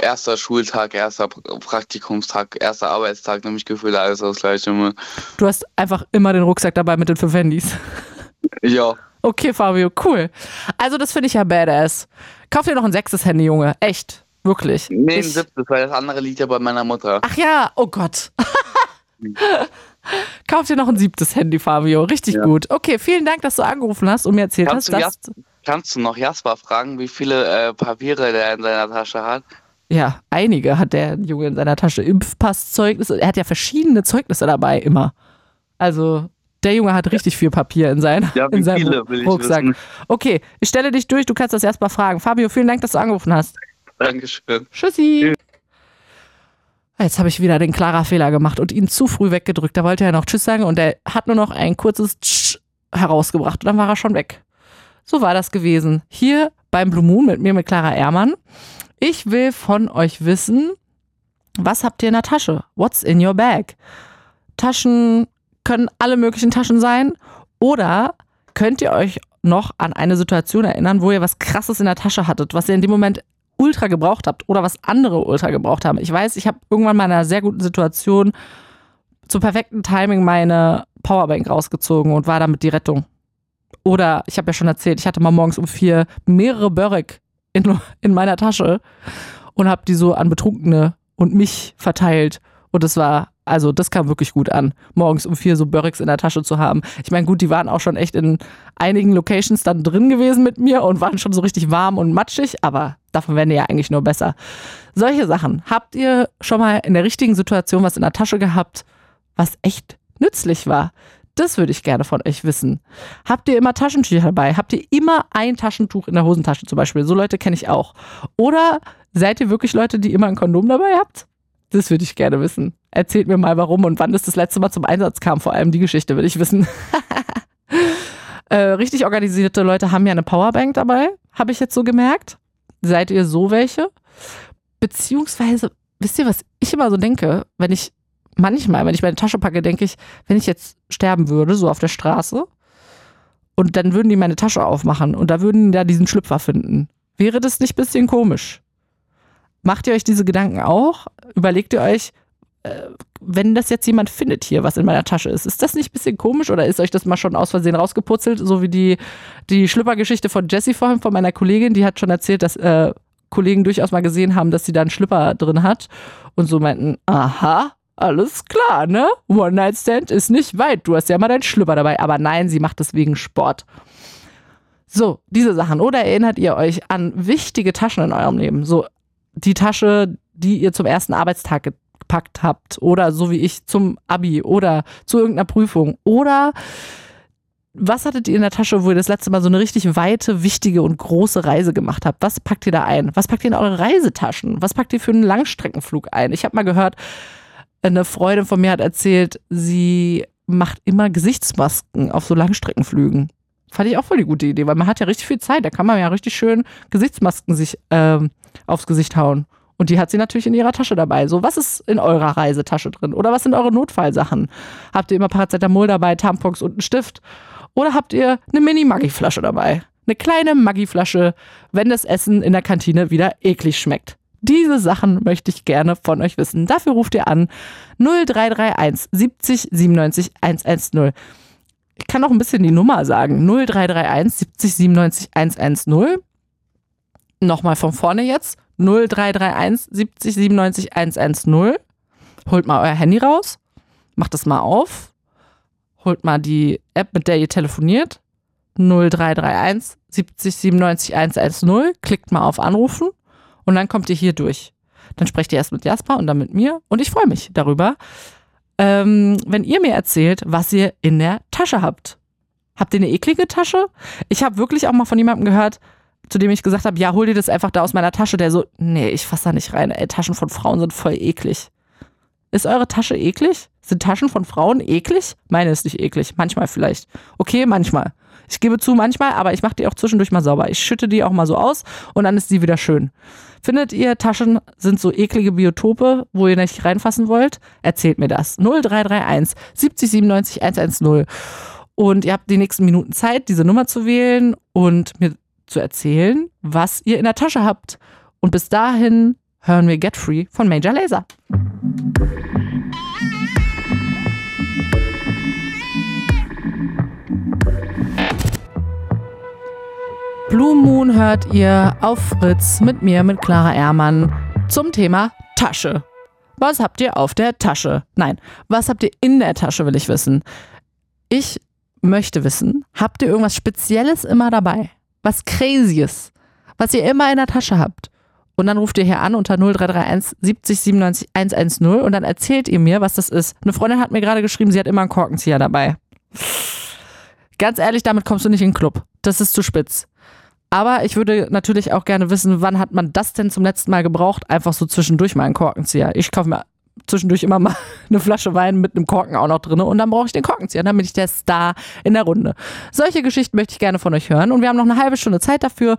erster Schultag, erster Pr- Praktikumstag, erster Arbeitstag, nämlich gefühlt alles das gleiche. immer. Du hast einfach immer den Rucksack dabei mit den fünf Handys. Ja. Okay, Fabio, cool. Also, das finde ich ja badass. Kauf dir noch ein sechstes Handy, Junge. Echt. Wirklich. Nee, ein siebtes, weil das andere liegt ja bei meiner Mutter. Ach ja, oh Gott. Kauf dir noch ein siebtes Handy, Fabio. Richtig Ja. gut. Okay, vielen Dank, dass du angerufen hast und mir erzählt Kannst hast, dass. Kannst du noch Jasper fragen, wie viele äh, Papiere der in seiner Tasche hat? Ja, einige hat der Junge in seiner Tasche. Impfpasszeugnisse. Er hat ja verschiedene Zeugnisse dabei, immer. Also, der Junge hat richtig viel Papier in, sein, Ja, in seinem Rucksack. wissen. Okay, ich stelle dich durch, du kannst das erst mal fragen. Fabio, vielen Dank, dass du angerufen hast. Dankeschön. Tschüssi. Jetzt habe ich wieder den klarer Fehler gemacht und ihn zu früh weggedrückt. Da wollte er noch Tschüss sagen und er hat nur noch ein kurzes Tsch herausgebracht und dann war er schon weg. So war das gewesen. Hier beim Blue Moon mit mir, mit Clara Ehrmann. Ich will von euch wissen, was habt ihr in der Tasche? What's in your bag? Taschen können alle möglichen Taschen sein oder könnt ihr euch noch an eine Situation erinnern, wo ihr was Krasses in der Tasche hattet, was ihr in dem Moment ultra gebraucht habt oder was andere ultra gebraucht haben. Ich weiß, ich habe irgendwann mal in einer sehr guten Situation zum perfekten Timing meine Powerbank rausgezogen und war damit die Rettung. Oder ich habe ja schon erzählt, ich hatte mal morgens um vier mehrere Börek in, in meiner Tasche und habe die so an Betrunkene und mich verteilt. Und das war, also das kam wirklich gut an, morgens um vier so Böreks in der Tasche zu haben. Ich meine, gut, die waren auch schon echt in einigen Locations dann drin gewesen mit mir und waren schon so richtig warm und matschig, aber davon werden die ja eigentlich nur besser. Solche Sachen. Habt ihr schon mal in der richtigen Situation was in der Tasche gehabt, was echt nützlich war? Das würde ich gerne von euch wissen. Habt ihr immer Taschentücher dabei? Habt ihr immer ein Taschentuch in der Hosentasche zum Beispiel? So Leute kenne ich auch. Oder seid ihr wirklich Leute, die immer ein Kondom dabei habt? Das würde ich gerne wissen. Erzählt mir mal, warum und wann das das letzte Mal zum Einsatz kam. Vor allem die Geschichte will ich wissen. äh, richtig organisierte Leute haben ja eine Powerbank dabei, habe ich jetzt so gemerkt. Seid ihr so welche? Beziehungsweise, wisst ihr, was ich immer so denke, wenn ich manchmal, wenn ich meine Tasche packe, denke ich, wenn ich jetzt sterben würde, so auf der Straße, und dann würden die meine Tasche aufmachen und da würden die da diesen Schlüpfer finden. Wäre das nicht ein bisschen komisch? Macht ihr euch diese Gedanken auch? Überlegt ihr euch, äh, wenn das jetzt jemand findet hier, was in meiner Tasche ist, ist das nicht ein bisschen komisch oder ist euch das mal schon aus Versehen rausgeputzelt, so wie die, die Schlüppergeschichte von Jessie vorhin, von meiner Kollegin, die hat schon erzählt, dass äh, Kollegen durchaus mal gesehen haben, dass sie da einen Schlüpper drin hat und so meinten, aha, alles klar, ne? One-Night-Stand ist nicht weit, du hast ja mal deinen Schlüpper dabei, aber nein, sie macht das wegen Sport. So, diese Sachen. Oder erinnert ihr euch an wichtige Taschen in eurem Leben? So die Tasche, die ihr zum ersten Arbeitstag gepackt habt oder so wie ich zum Abi oder zu irgendeiner Prüfung oder was hattet ihr in der Tasche, wo ihr das letzte Mal so eine richtig weite, wichtige und große Reise gemacht habt? Was packt ihr da ein? Was packt ihr in eure Reisetaschen? Was packt ihr für einen Langstreckenflug ein? Ich habe mal gehört, eine Freundin von mir hat erzählt, sie macht immer Gesichtsmasken auf so Langstreckenflügen. Fand ich auch voll die gute Idee, weil man hat ja richtig viel Zeit. Da kann man ja richtig schön Gesichtsmasken sich ähm, aufs Gesicht hauen. Und die hat sie natürlich in ihrer Tasche dabei. So, was ist in eurer Reisetasche drin? Oder was sind eure Notfallsachen? Habt ihr immer Paracetamol dabei, Tampons und einen Stift? Oder habt ihr eine Mini-Maggi-Flasche dabei? Eine kleine Maggi-Flasche, wenn das Essen in der Kantine wieder eklig schmeckt. Diese Sachen möchte ich gerne von euch wissen. Dafür ruft ihr an 0331 70 97 110. Ich kann auch ein bisschen die Nummer sagen. 0331 70 97 110. Nochmal von vorne jetzt. 0331 70 97 110. Holt mal euer Handy raus, macht es mal auf, holt mal die App, mit der ihr telefoniert. 0331 70 97 110. Klickt mal auf Anrufen und dann kommt ihr hier durch. Dann sprecht ihr erst mit Jasper und dann mit mir und ich freue mich darüber, ähm, wenn ihr mir erzählt, was ihr in der Tasche habt. Habt ihr eine eklige Tasche? Ich habe wirklich auch mal von jemandem gehört, zu dem ich gesagt habe, ja, hol dir das einfach da aus meiner Tasche, der so, nee, ich fasse da nicht rein. Ey, Taschen von Frauen sind voll eklig. Ist eure Tasche eklig? Sind Taschen von Frauen eklig? Meine ist nicht eklig. Manchmal vielleicht. Okay, manchmal. Ich gebe zu, manchmal, aber ich mache die auch zwischendurch mal sauber. Ich schütte die auch mal so aus und dann ist sie wieder schön. Findet ihr, Taschen sind so eklige Biotope, wo ihr nicht reinfassen wollt? Erzählt mir das. 0331 70 97 110. Und ihr habt die nächsten Minuten Zeit, diese Nummer zu wählen und mir zu erzählen, was ihr in der Tasche habt. Und bis dahin hören wir Get Free von Major Laser. Blue Moon hört ihr auf Fritz mit mir, mit Clara Ehrmann zum Thema Tasche. Was habt ihr auf der Tasche? Nein, was habt ihr in der Tasche, will ich wissen. Ich möchte wissen, habt ihr irgendwas Spezielles immer dabei? Was Crazyes, was ihr immer in der Tasche habt? Und dann ruft ihr hier an unter 0331 70 97 110 und dann erzählt ihr mir, was das ist. Eine Freundin hat mir gerade geschrieben, sie hat immer einen Korkenzieher dabei. Ganz ehrlich, damit kommst du nicht in den Club. Das ist zu spitz. Aber ich würde natürlich auch gerne wissen, wann hat man das denn zum letzten Mal gebraucht? Einfach so zwischendurch mal einen Korkenzieher. Ich kaufe mir zwischendurch immer mal eine Flasche Wein mit einem Korken auch noch drin und dann brauche ich den Korkenzieher. Dann bin ich der Star in der Runde. Solche Geschichten möchte ich gerne von euch hören und wir haben noch eine halbe Stunde Zeit dafür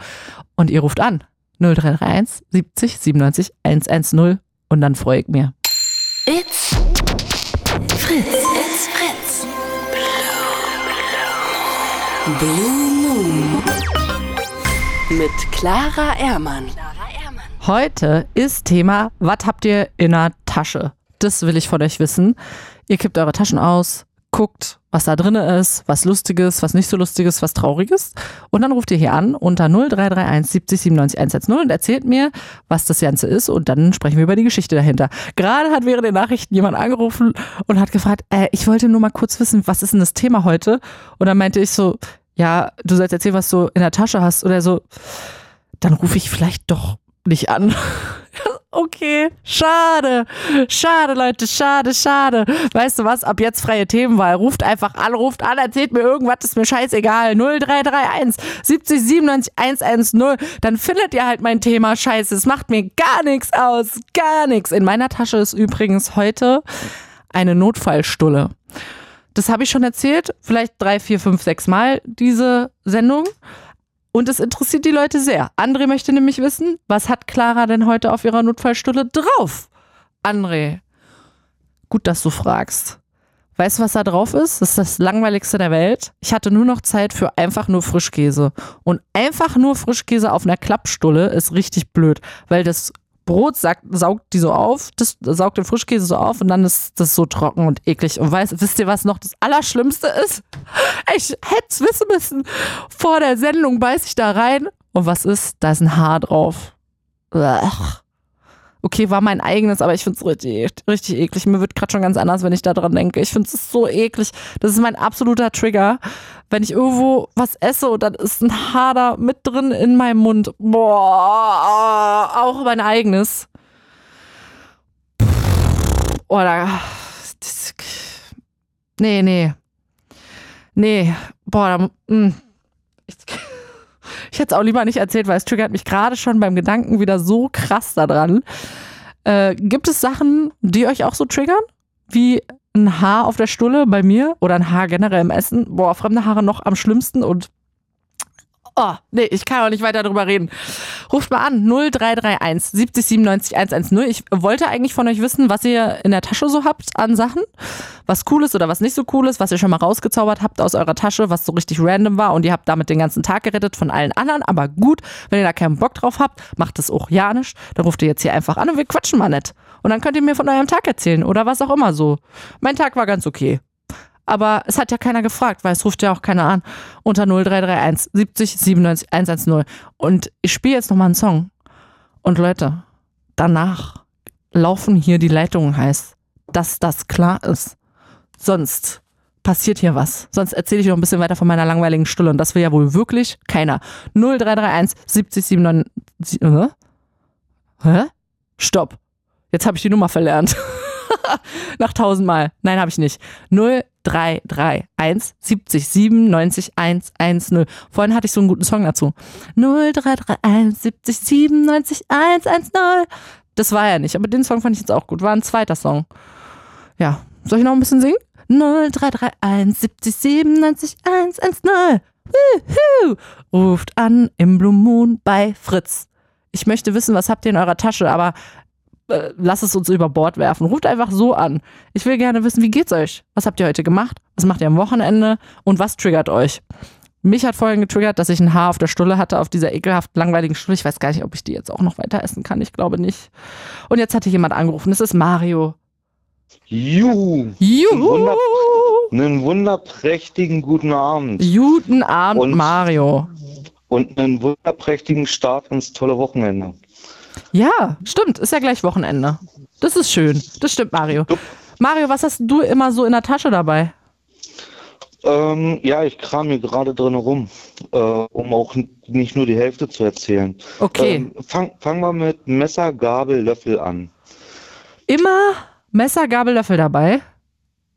und ihr ruft an 0331 70 97 110 und dann freue ich mir. It's Fritz. It's Fritz. Blue Moon. Mit Clara Ehrmann. Heute ist Thema, was habt ihr in der Tasche? Das will ich von euch wissen. Ihr kippt eure Taschen aus, guckt, was da drin ist, was Lustiges, was nicht so Lustiges, was Trauriges. Und dann ruft ihr hier an unter 0331 70 97 110 und erzählt mir, was das Ganze ist. Und dann sprechen wir über die Geschichte dahinter. Gerade hat während den Nachrichten jemand angerufen und hat gefragt, äh, ich wollte nur mal kurz wissen, was ist denn das Thema heute? Und dann meinte ich so, ja, du sollst erzählen, was du in der Tasche hast oder so. Dann rufe ich vielleicht doch nicht an. Okay, schade. Schade, Leute, schade, schade. Weißt du was? Ab jetzt freie Themenwahl. Ruft einfach an, ruft an, erzählt mir irgendwas, ist mir scheißegal. 0331 70 97 110. Dann findet ihr halt mein Thema scheiße. Es macht mir gar nichts aus. Gar nichts. In meiner Tasche ist übrigens heute eine Notfallstulle. Das habe ich schon erzählt, vielleicht drei, vier, fünf, sechs Mal diese Sendung. Und es interessiert die Leute sehr. André möchte nämlich wissen, was hat Clara denn heute auf ihrer Notfallstulle drauf? André, gut, dass du fragst. Weißt du, was da drauf ist? Das ist das langweiligste der Welt. Ich hatte nur noch Zeit für einfach nur Frischkäse. Und einfach nur Frischkäse auf einer Klappstulle ist richtig blöd, weil das Brot sagt, saugt die so auf, das saugt den Frischkäse so auf und dann ist das so trocken und eklig. Und weißt, wisst ihr, was noch das Allerschlimmste ist? Ich hätte es wissen müssen. Vor der Sendung beiß ich da rein und was ist? Da ist ein Haar drauf. Ugh. Okay, war mein eigenes, aber ich finde es richtig, richtig eklig. Mir wird gerade schon ganz anders, wenn ich da dran denke. Ich finde es so eklig. Das ist mein absoluter Trigger. Wenn ich irgendwo was esse dann ist ein da mit drin in meinem Mund. Boah, auch mein eigenes. Oder. Nee, nee. Nee. Boah, da, mh. Ich, ich hätte es auch lieber nicht erzählt, weil es triggert mich gerade schon beim Gedanken wieder so krass daran. Äh, gibt es Sachen, die euch auch so triggern? Wie ein Haar auf der Stulle bei mir oder ein Haar generell im Essen? Boah, fremde Haare noch am schlimmsten und Oh, nee, ich kann auch nicht weiter drüber reden. Ruft mal an, 0331 70 97 110. Ich wollte eigentlich von euch wissen, was ihr in der Tasche so habt an Sachen. Was cool ist oder was nicht so cool ist, was ihr schon mal rausgezaubert habt aus eurer Tasche, was so richtig random war und ihr habt damit den ganzen Tag gerettet von allen anderen. Aber gut, wenn ihr da keinen Bock drauf habt, macht es auch ja nicht. Dann ruft ihr jetzt hier einfach an und wir quatschen mal nett. Und dann könnt ihr mir von eurem Tag erzählen oder was auch immer so. Mein Tag war ganz okay. Aber es hat ja keiner gefragt, weil es ruft ja auch keiner an. Unter 0331 70 97 110. Und ich spiele jetzt nochmal einen Song. Und Leute, danach laufen hier die Leitungen heiß, dass das klar ist. Sonst passiert hier was. Sonst erzähle ich noch ein bisschen weiter von meiner langweiligen Stulle. Und das will ja wohl wirklich keiner. 0331 70 97. Hä? Hä? Stopp. Jetzt habe ich die Nummer verlernt. Nach tausendmal. Nein, habe ich nicht. 0331 70 97 110. Vorhin hatte ich so einen guten Song dazu. 0331 70 97 110. Das war ja nicht, aber den Song fand ich jetzt auch gut. War ein zweiter Song. Ja. Soll ich noch ein bisschen singen? 0331 70 97 110. Wuhu. Ruft an im Blue Moon bei Fritz. Ich möchte wissen, was habt ihr in eurer Tasche, aber äh, lasst es uns über Bord werfen. Ruft einfach so an. Ich will gerne wissen, wie geht's euch? Was habt ihr heute gemacht? Was macht ihr am Wochenende? Und was triggert euch? Mich hat vorhin getriggert, dass ich ein Haar auf der Stulle hatte, auf dieser ekelhaft langweiligen Stulle. Ich weiß gar nicht, ob ich die jetzt auch noch weiter essen kann. Ich glaube nicht. Und jetzt hatte jemand angerufen. Es ist Mario. Juhu. Juhu. Einen wunderprächtigen guten Abend. Guten Abend, Und- Mario. Und einen wunderprächtigen Start ins tolle Wochenende. Ja, stimmt. Ist ja gleich Wochenende. Das ist schön. Das stimmt, Mario. Mario, was hast du immer so in der Tasche dabei? Ähm, ja, ich kram hier gerade drin rum, äh, um auch nicht nur die Hälfte zu erzählen. Okay. Ähm, fang, fangen wir mit Messer, Gabel, Löffel an. Immer Messer, Gabel, Löffel dabei.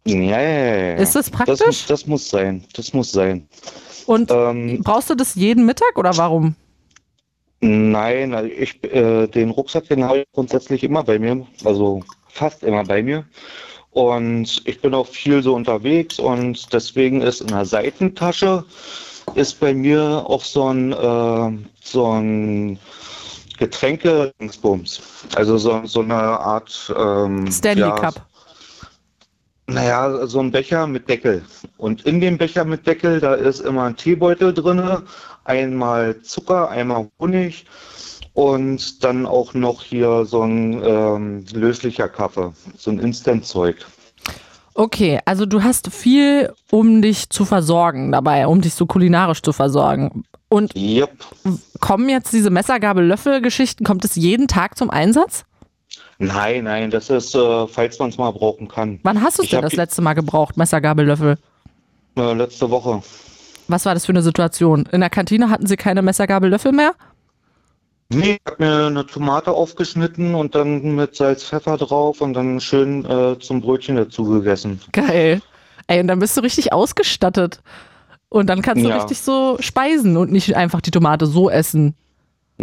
Ja, ja, ja. Ist das praktisch? Das, muss- das muss sein. Das muss sein. Und Ähm, brauchst du das jeden Mittag oder warum? Nein, also ich, äh, den Rucksack, den habe ich grundsätzlich immer bei mir, also fast immer bei mir. Und ich bin auch viel so unterwegs und deswegen ist in der Seitentasche ist bei mir auch so ein, äh, so ein Getränke-Dingsbums. Also so, so eine Art ähm, Stanley ja, Cup. Naja, so ein Becher mit Deckel. Und in dem Becher mit Deckel, da ist immer ein Teebeutel drinne, einmal Zucker, einmal Honig und dann auch noch hier so ein ähm, löslicher Kaffee, so ein Instant-Zeug. Okay, also du hast viel, um dich zu versorgen dabei, um dich so kulinarisch zu versorgen. Und Yep. kommen jetzt diese Messer, Gabel, Löffel-Geschichten, kommt es jeden Tag zum Einsatz? Nein, nein, das ist, äh, falls man es mal brauchen kann. Wann hast du es denn das letzte Mal gebraucht, Messer, Gabel, Löffel? Äh, letzte Woche. Was war das für eine Situation? In der Kantine hatten sie keine Messer, Gabel, Löffel mehr? Nee, ich habe mir eine Tomate aufgeschnitten und dann mit Salz, Pfeffer drauf und dann schön äh, zum Brötchen dazu gegessen. Geil. Ey, und dann bist du richtig ausgestattet. Und dann kannst du Ja. richtig so speisen und nicht einfach die Tomate so essen.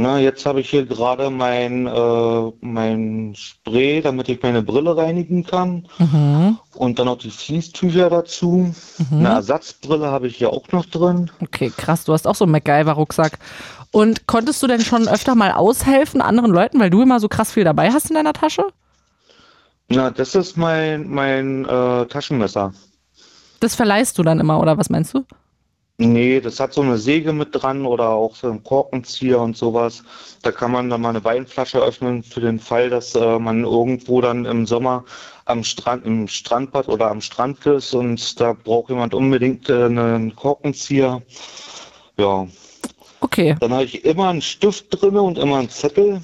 Na, jetzt habe ich hier gerade mein, äh, mein Spray, damit ich meine Brille reinigen kann. Mhm. Und dann noch die Fließtücher dazu. Eine Ersatzbrille habe ich hier auch noch drin. Okay, krass, du hast auch so einen MacGyver-Rucksack. Und konntest du denn schon öfter mal aushelfen anderen Leuten, weil du immer so krass viel dabei hast in deiner Tasche? Na, das ist mein, mein äh, Taschenmesser. Das verleihst du dann immer, oder was meinst du? Nee, das hat so eine Säge mit dran oder auch so einen Korkenzieher und sowas. Da kann man dann mal eine Weinflasche öffnen für den Fall, dass äh, man irgendwo dann im Sommer am Strand, im Strandbad oder am Strand ist und da braucht jemand unbedingt äh, einen Korkenzieher. Ja. Okay. Dann habe ich immer einen Stift drin und immer einen Zettel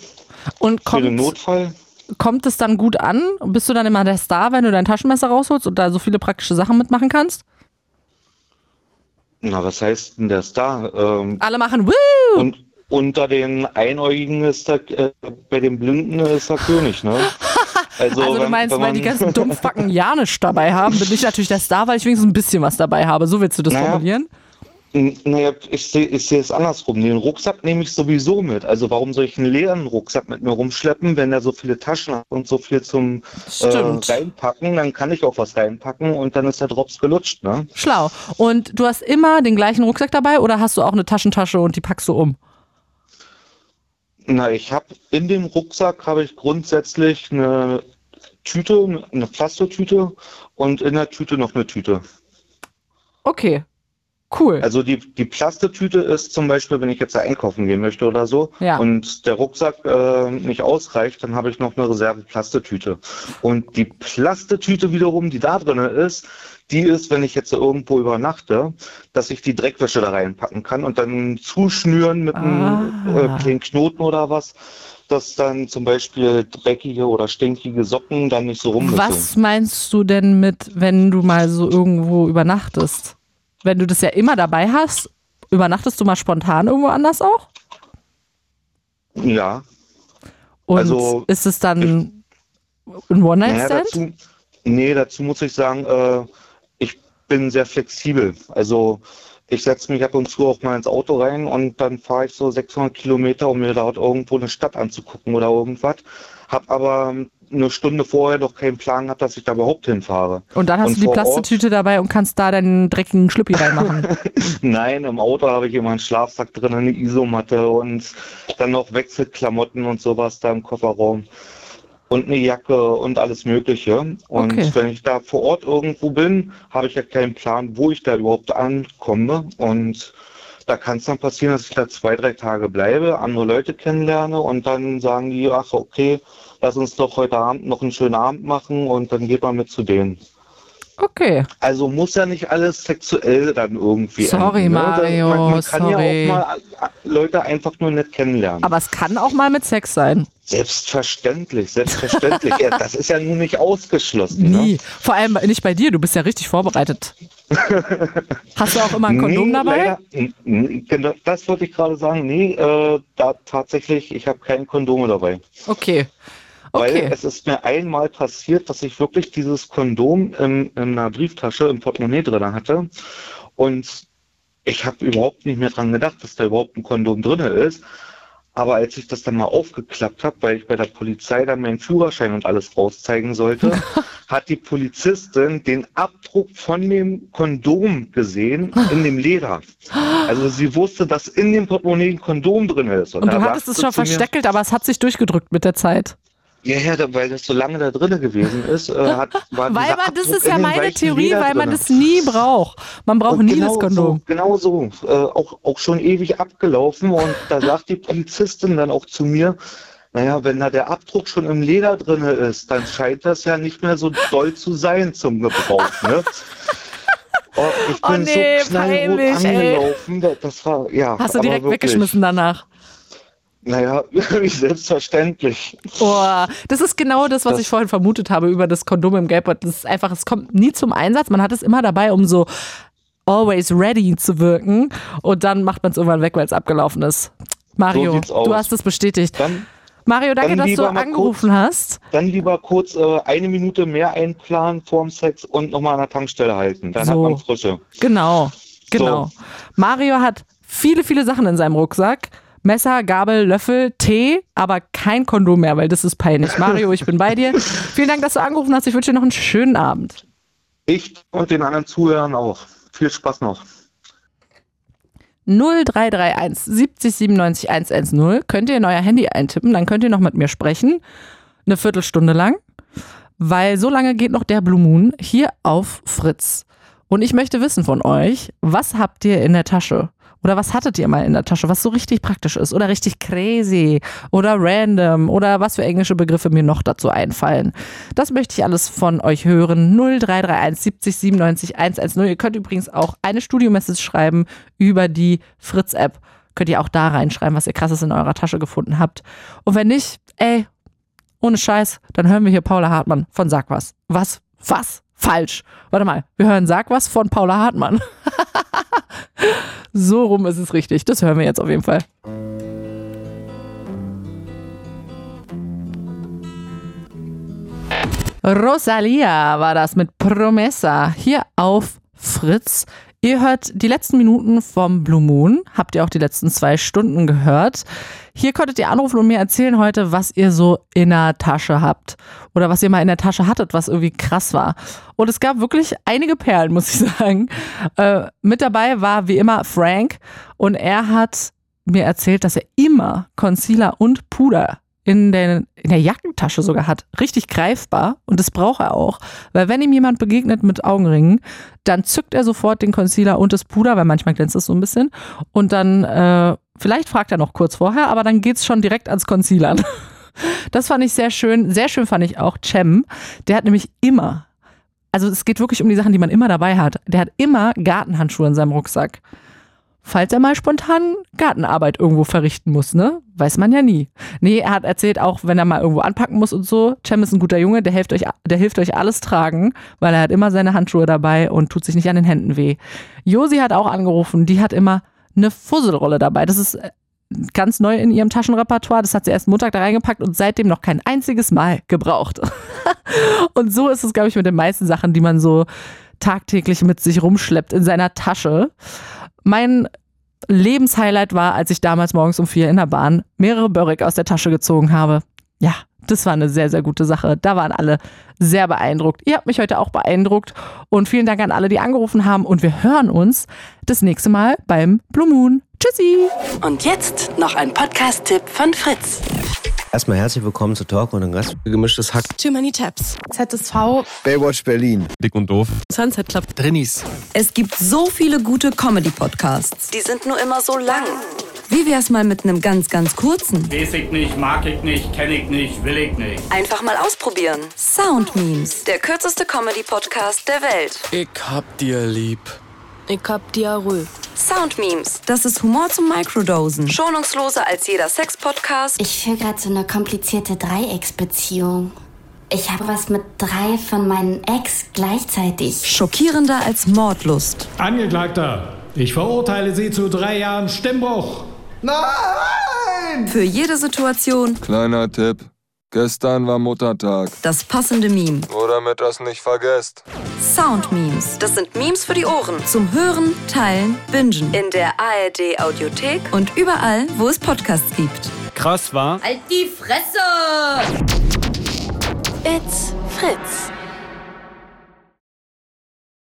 Und für den kommt, Notfall. kommt es dann gut an? Bist du dann immer der Star, wenn du dein Taschenmesser rausholst und da so viele praktische Sachen mitmachen kannst? Na, was heißt denn der Star? Ähm, Alle machen Woo! und unter den Einäugigen ist der, äh, bei den Blinden ist der König, ne? Also, du wenn- meinst, wenn weil die ganzen Dumpfbacken ja nichts dabei haben, bin ich natürlich der Star, weil ich wenigstens ein bisschen was dabei habe. So willst du das Naja. formulieren? Naja, ich sehe ich sehe es andersrum. Den Rucksack nehme ich sowieso mit. Also warum soll ich einen leeren Rucksack mit mir rumschleppen, wenn er so viele Taschen hat und so viel zum äh, reinpacken? Dann kann ich auch was reinpacken und dann ist der Drops gelutscht, ne? Schlau. Und du hast immer den gleichen Rucksack dabei oder hast du auch eine Taschentasche und die packst du um? Na, ich habe in dem Rucksack habe ich grundsätzlich eine Tüte, eine Plastetüte und in der Tüte noch eine Tüte. Okay. Cool. Also die, die Plastetüte ist zum Beispiel, wenn ich jetzt einkaufen gehen möchte oder so Ja. und der Rucksack äh, nicht ausreicht, dann habe ich noch eine Reserve Plastetüte. Und die Plastetüte wiederum, die da drin ist, die ist, wenn ich jetzt irgendwo übernachte, dass ich die Dreckwäsche da reinpacken kann und dann zuschnüren mit einem äh, kleinen Knoten oder was, dass dann zum Beispiel dreckige oder stinkige Socken dann nicht so rummüssen. Was meinst du denn mit, wenn du mal so irgendwo übernachtest? Wenn du das ja immer dabei hast, übernachtest du mal spontan irgendwo anders auch? Ja. Und Also, ist es dann ein Naja, One-Night-Stand? dazu, nee, dazu muss ich sagen, äh, ich bin sehr flexibel. Also ich setze mich ab und zu auch mal ins Auto rein und dann fahre ich so 600 Kilometer, um mir dort irgendwo eine Stadt anzugucken oder irgendwas. Hab aber eine Stunde vorher noch keinen Plan gehabt, dass ich da überhaupt hinfahre. Und dann hast du die Plastetüte dabei und kannst da deinen dreckigen Schlüppi reinmachen. Nein, im Auto habe ich immer einen Schlafsack drin, eine Isomatte und dann noch Wechselklamotten und sowas da im Kofferraum. Und eine Jacke und alles Mögliche. Und Okay. wenn ich da vor Ort irgendwo bin, habe ich ja keinen Plan, wo ich da überhaupt ankomme. Und da kann es dann passieren, dass ich da zwei, drei Tage bleibe, andere Leute kennenlerne und dann sagen die, ach okay, lass uns doch heute Abend noch einen schönen Abend machen und dann geht man mit zu denen. Okay. Also muss ja nicht alles sexuell dann irgendwie Sorry, enden, ne? Mario, man, man kann sorry. ja auch mal äh, Leute einfach nur nett kennenlernen. Aber es kann auch mal mit Sex sein. Selbstverständlich, selbstverständlich. ja, das ist ja nun nicht ausgeschlossen. Nie. Ne? Vor allem nicht bei dir, du bist ja richtig vorbereitet. Hast du auch immer ein Kondom nee, dabei? Leider, genau, das wollte ich gerade sagen. Nee, äh, da tatsächlich, ich habe keine Kondome dabei. Okay. Weil Okay. es ist mir einmal passiert, dass ich wirklich dieses Kondom in, in einer Brieftasche im Portemonnaie drin hatte. Und ich habe überhaupt nicht mehr dran gedacht, dass da überhaupt ein Kondom drin ist. Aber als ich das dann mal aufgeklappt habe, weil ich bei der Polizei dann meinen Führerschein und alles rauszeigen sollte, hat die Polizistin den Abdruck von dem Kondom gesehen in dem Leder. Also sie wusste, dass in dem Portemonnaie ein Kondom drin ist. Und da du hattest es schon versteckelt, aber es hat sich durchgedrückt mit der Zeit. Ja, ja, weil das so lange da drinne gewesen ist, äh, hat, war Weil man, das ist ja meine Theorie, Leder weil man drinne. das nie braucht. Man braucht Und nie genau das Kondom. So, genau so. Äh, auch, auch schon ewig abgelaufen. Und da sagt die Polizistin dann auch zu mir, naja, wenn da der Abdruck schon im Leder drinne ist, dann scheint das ja nicht mehr so doll zu sein zum Gebrauch. Ne? Oh, ich Oh bin nee, so knallrot peinlich, angelaufen. Da- Das war, ja. Hast du direkt wirklich. weggeschmissen danach. Naja, selbstverständlich. Oh, das ist genau das, was Das- ich vorhin vermutet habe über das Kondom im Geldbeutel. Das ist einfach, es kommt nie zum Einsatz. Man hat es immer dabei, um so always ready zu wirken. Und dann macht man es irgendwann weg, weil es abgelaufen ist. Mario, aus. du hast es bestätigt. Dann, Mario, danke, dass du angerufen hast. dann lieber kurz äh, eine Minute mehr einplanen vorm Sex und nochmal an der Tankstelle halten. Dann hat So. man Frische. Genau, genau. Mario hat viele, viele Sachen in seinem Rucksack. Messer, Gabel, Löffel, Tee, aber kein Kondom mehr, weil das ist peinlich. Mario, ich bin bei dir. Vielen Dank, dass du angerufen hast. Ich wünsche dir noch einen schönen Abend. Ich und den anderen Zuhörern auch. Viel Spaß noch. 0331 70 97 110 könnt ihr in euer Handy eintippen, dann könnt ihr noch mit mir sprechen. Eine Viertelstunde lang. Weil so lange geht noch der Blue Moon hier auf Fritz. Und ich möchte wissen von euch, was habt ihr in der Tasche? Oder was hattet ihr mal in der Tasche, was so richtig praktisch ist oder richtig crazy oder random oder was für englische Begriffe mir noch dazu einfallen. Das möchte ich alles von euch hören. 0331 70 97 110. Ihr könnt übrigens auch eine Studio-Message schreiben über die Fritz-App. Könnt ihr auch da reinschreiben, was ihr krasses in eurer Tasche gefunden habt. Und wenn nicht, ey, ohne Scheiß, dann hören wir hier Paula Hartmann von Sag was. Was? Was? Falsch. Warte mal, wir hören Sag was von Paula Hartmann. so rum ist es richtig. Das hören wir jetzt auf jeden Fall. Rosalia war das mit Promessa hier auf Fritz. Ihr hört die letzten Minuten vom Blue Moon. Habt ihr auch die letzten zwei Stunden gehört? Hier konntet ihr anrufen und mir erzählen heute, was ihr so in der Tasche habt. Oder was ihr mal in der Tasche hattet, was irgendwie krass war. Und es gab wirklich einige Perlen, muss ich sagen. Äh, mit dabei war wie immer Frank. Und er hat mir erzählt, dass er immer Concealer und Puder in der, in der Jackentasche sogar hat. Richtig greifbar. Und das braucht er auch. Weil wenn ihm jemand begegnet mit Augenringen, dann zückt er sofort den Concealer und das Puder, weil manchmal glänzt es so ein bisschen. Und dann, äh, vielleicht fragt er noch kurz vorher, aber dann geht's schon direkt ans Concealern. Das fand ich sehr schön. Sehr schön fand ich auch Cem. Der hat nämlich immer also es geht wirklich um die Sachen, die man immer dabei hat. Der hat immer Gartenhandschuhe in seinem Rucksack. Falls er mal spontan Gartenarbeit irgendwo verrichten muss, ne? Weiß man ja nie. Nee, er hat erzählt, auch wenn er mal irgendwo anpacken muss und so, Cem ist ein guter Junge, der hilft euch, der hilft euch alles tragen, weil er hat immer seine Handschuhe dabei und tut sich nicht an den Händen weh. Josi hat auch angerufen, die hat immer eine Fusselrolle dabei. Das ist äh, ganz neu in ihrem Taschenrepertoire. Das hat sie erst Montag da reingepackt und seitdem noch kein einziges Mal gebraucht. und so ist es, glaube ich, mit den meisten Sachen, die man so tagtäglich mit sich rumschleppt in seiner Tasche. Mein Lebenshighlight war, als ich damals morgens um vier in der Bahn mehrere Börek aus der Tasche gezogen habe. Ja, das war eine sehr, sehr gute Sache. Da waren alle sehr beeindruckt. Ihr habt mich heute auch beeindruckt. Und vielen Dank an alle, die angerufen haben. Und wir hören uns das nächste Mal beim Blue Moon. Tschüssi! Und jetzt noch ein Podcast-Tipp von Fritz. Erstmal herzlich willkommen zu Talk und ein Gast. Gemischtes Hack. Too many tabs. ZSV. Baywatch Berlin. Dick und doof. Sunset Club. Drinnies. Es gibt so viele gute Comedy-Podcasts. Die sind nur immer so lang. Wie wär's mal mit einem ganz, ganz kurzen? Weiß ich nicht, mag ich nicht, kenn ich nicht, will ich nicht. Einfach mal ausprobieren. Sound Memes. Der kürzeste Comedy-Podcast der Welt. Ich hab dir lieb. Ich hab Diarrhoe. Sound Memes. Das ist Humor zum Microdosen. Schonungsloser als jeder Sex-Podcast. Ich führe gerade so eine komplizierte Dreiecksbeziehung. Ich habe was mit drei von meinen Ex gleichzeitig. Schockierender als Mordlust. Angeklagter, ich verurteile Sie zu drei Jahren Stimmbruch. Nein! Für jede Situation Kleiner Tipp. Gestern war Muttertag. das passende Meme. Nur damit das nicht vergesst. Sound Memes. Das sind Memes für die Ohren. Zum Hören, Teilen, Bingen. In der ARD-Audiothek. Und überall, wo es Podcasts gibt. Krass war. Halt die Fresse! It's Fritz.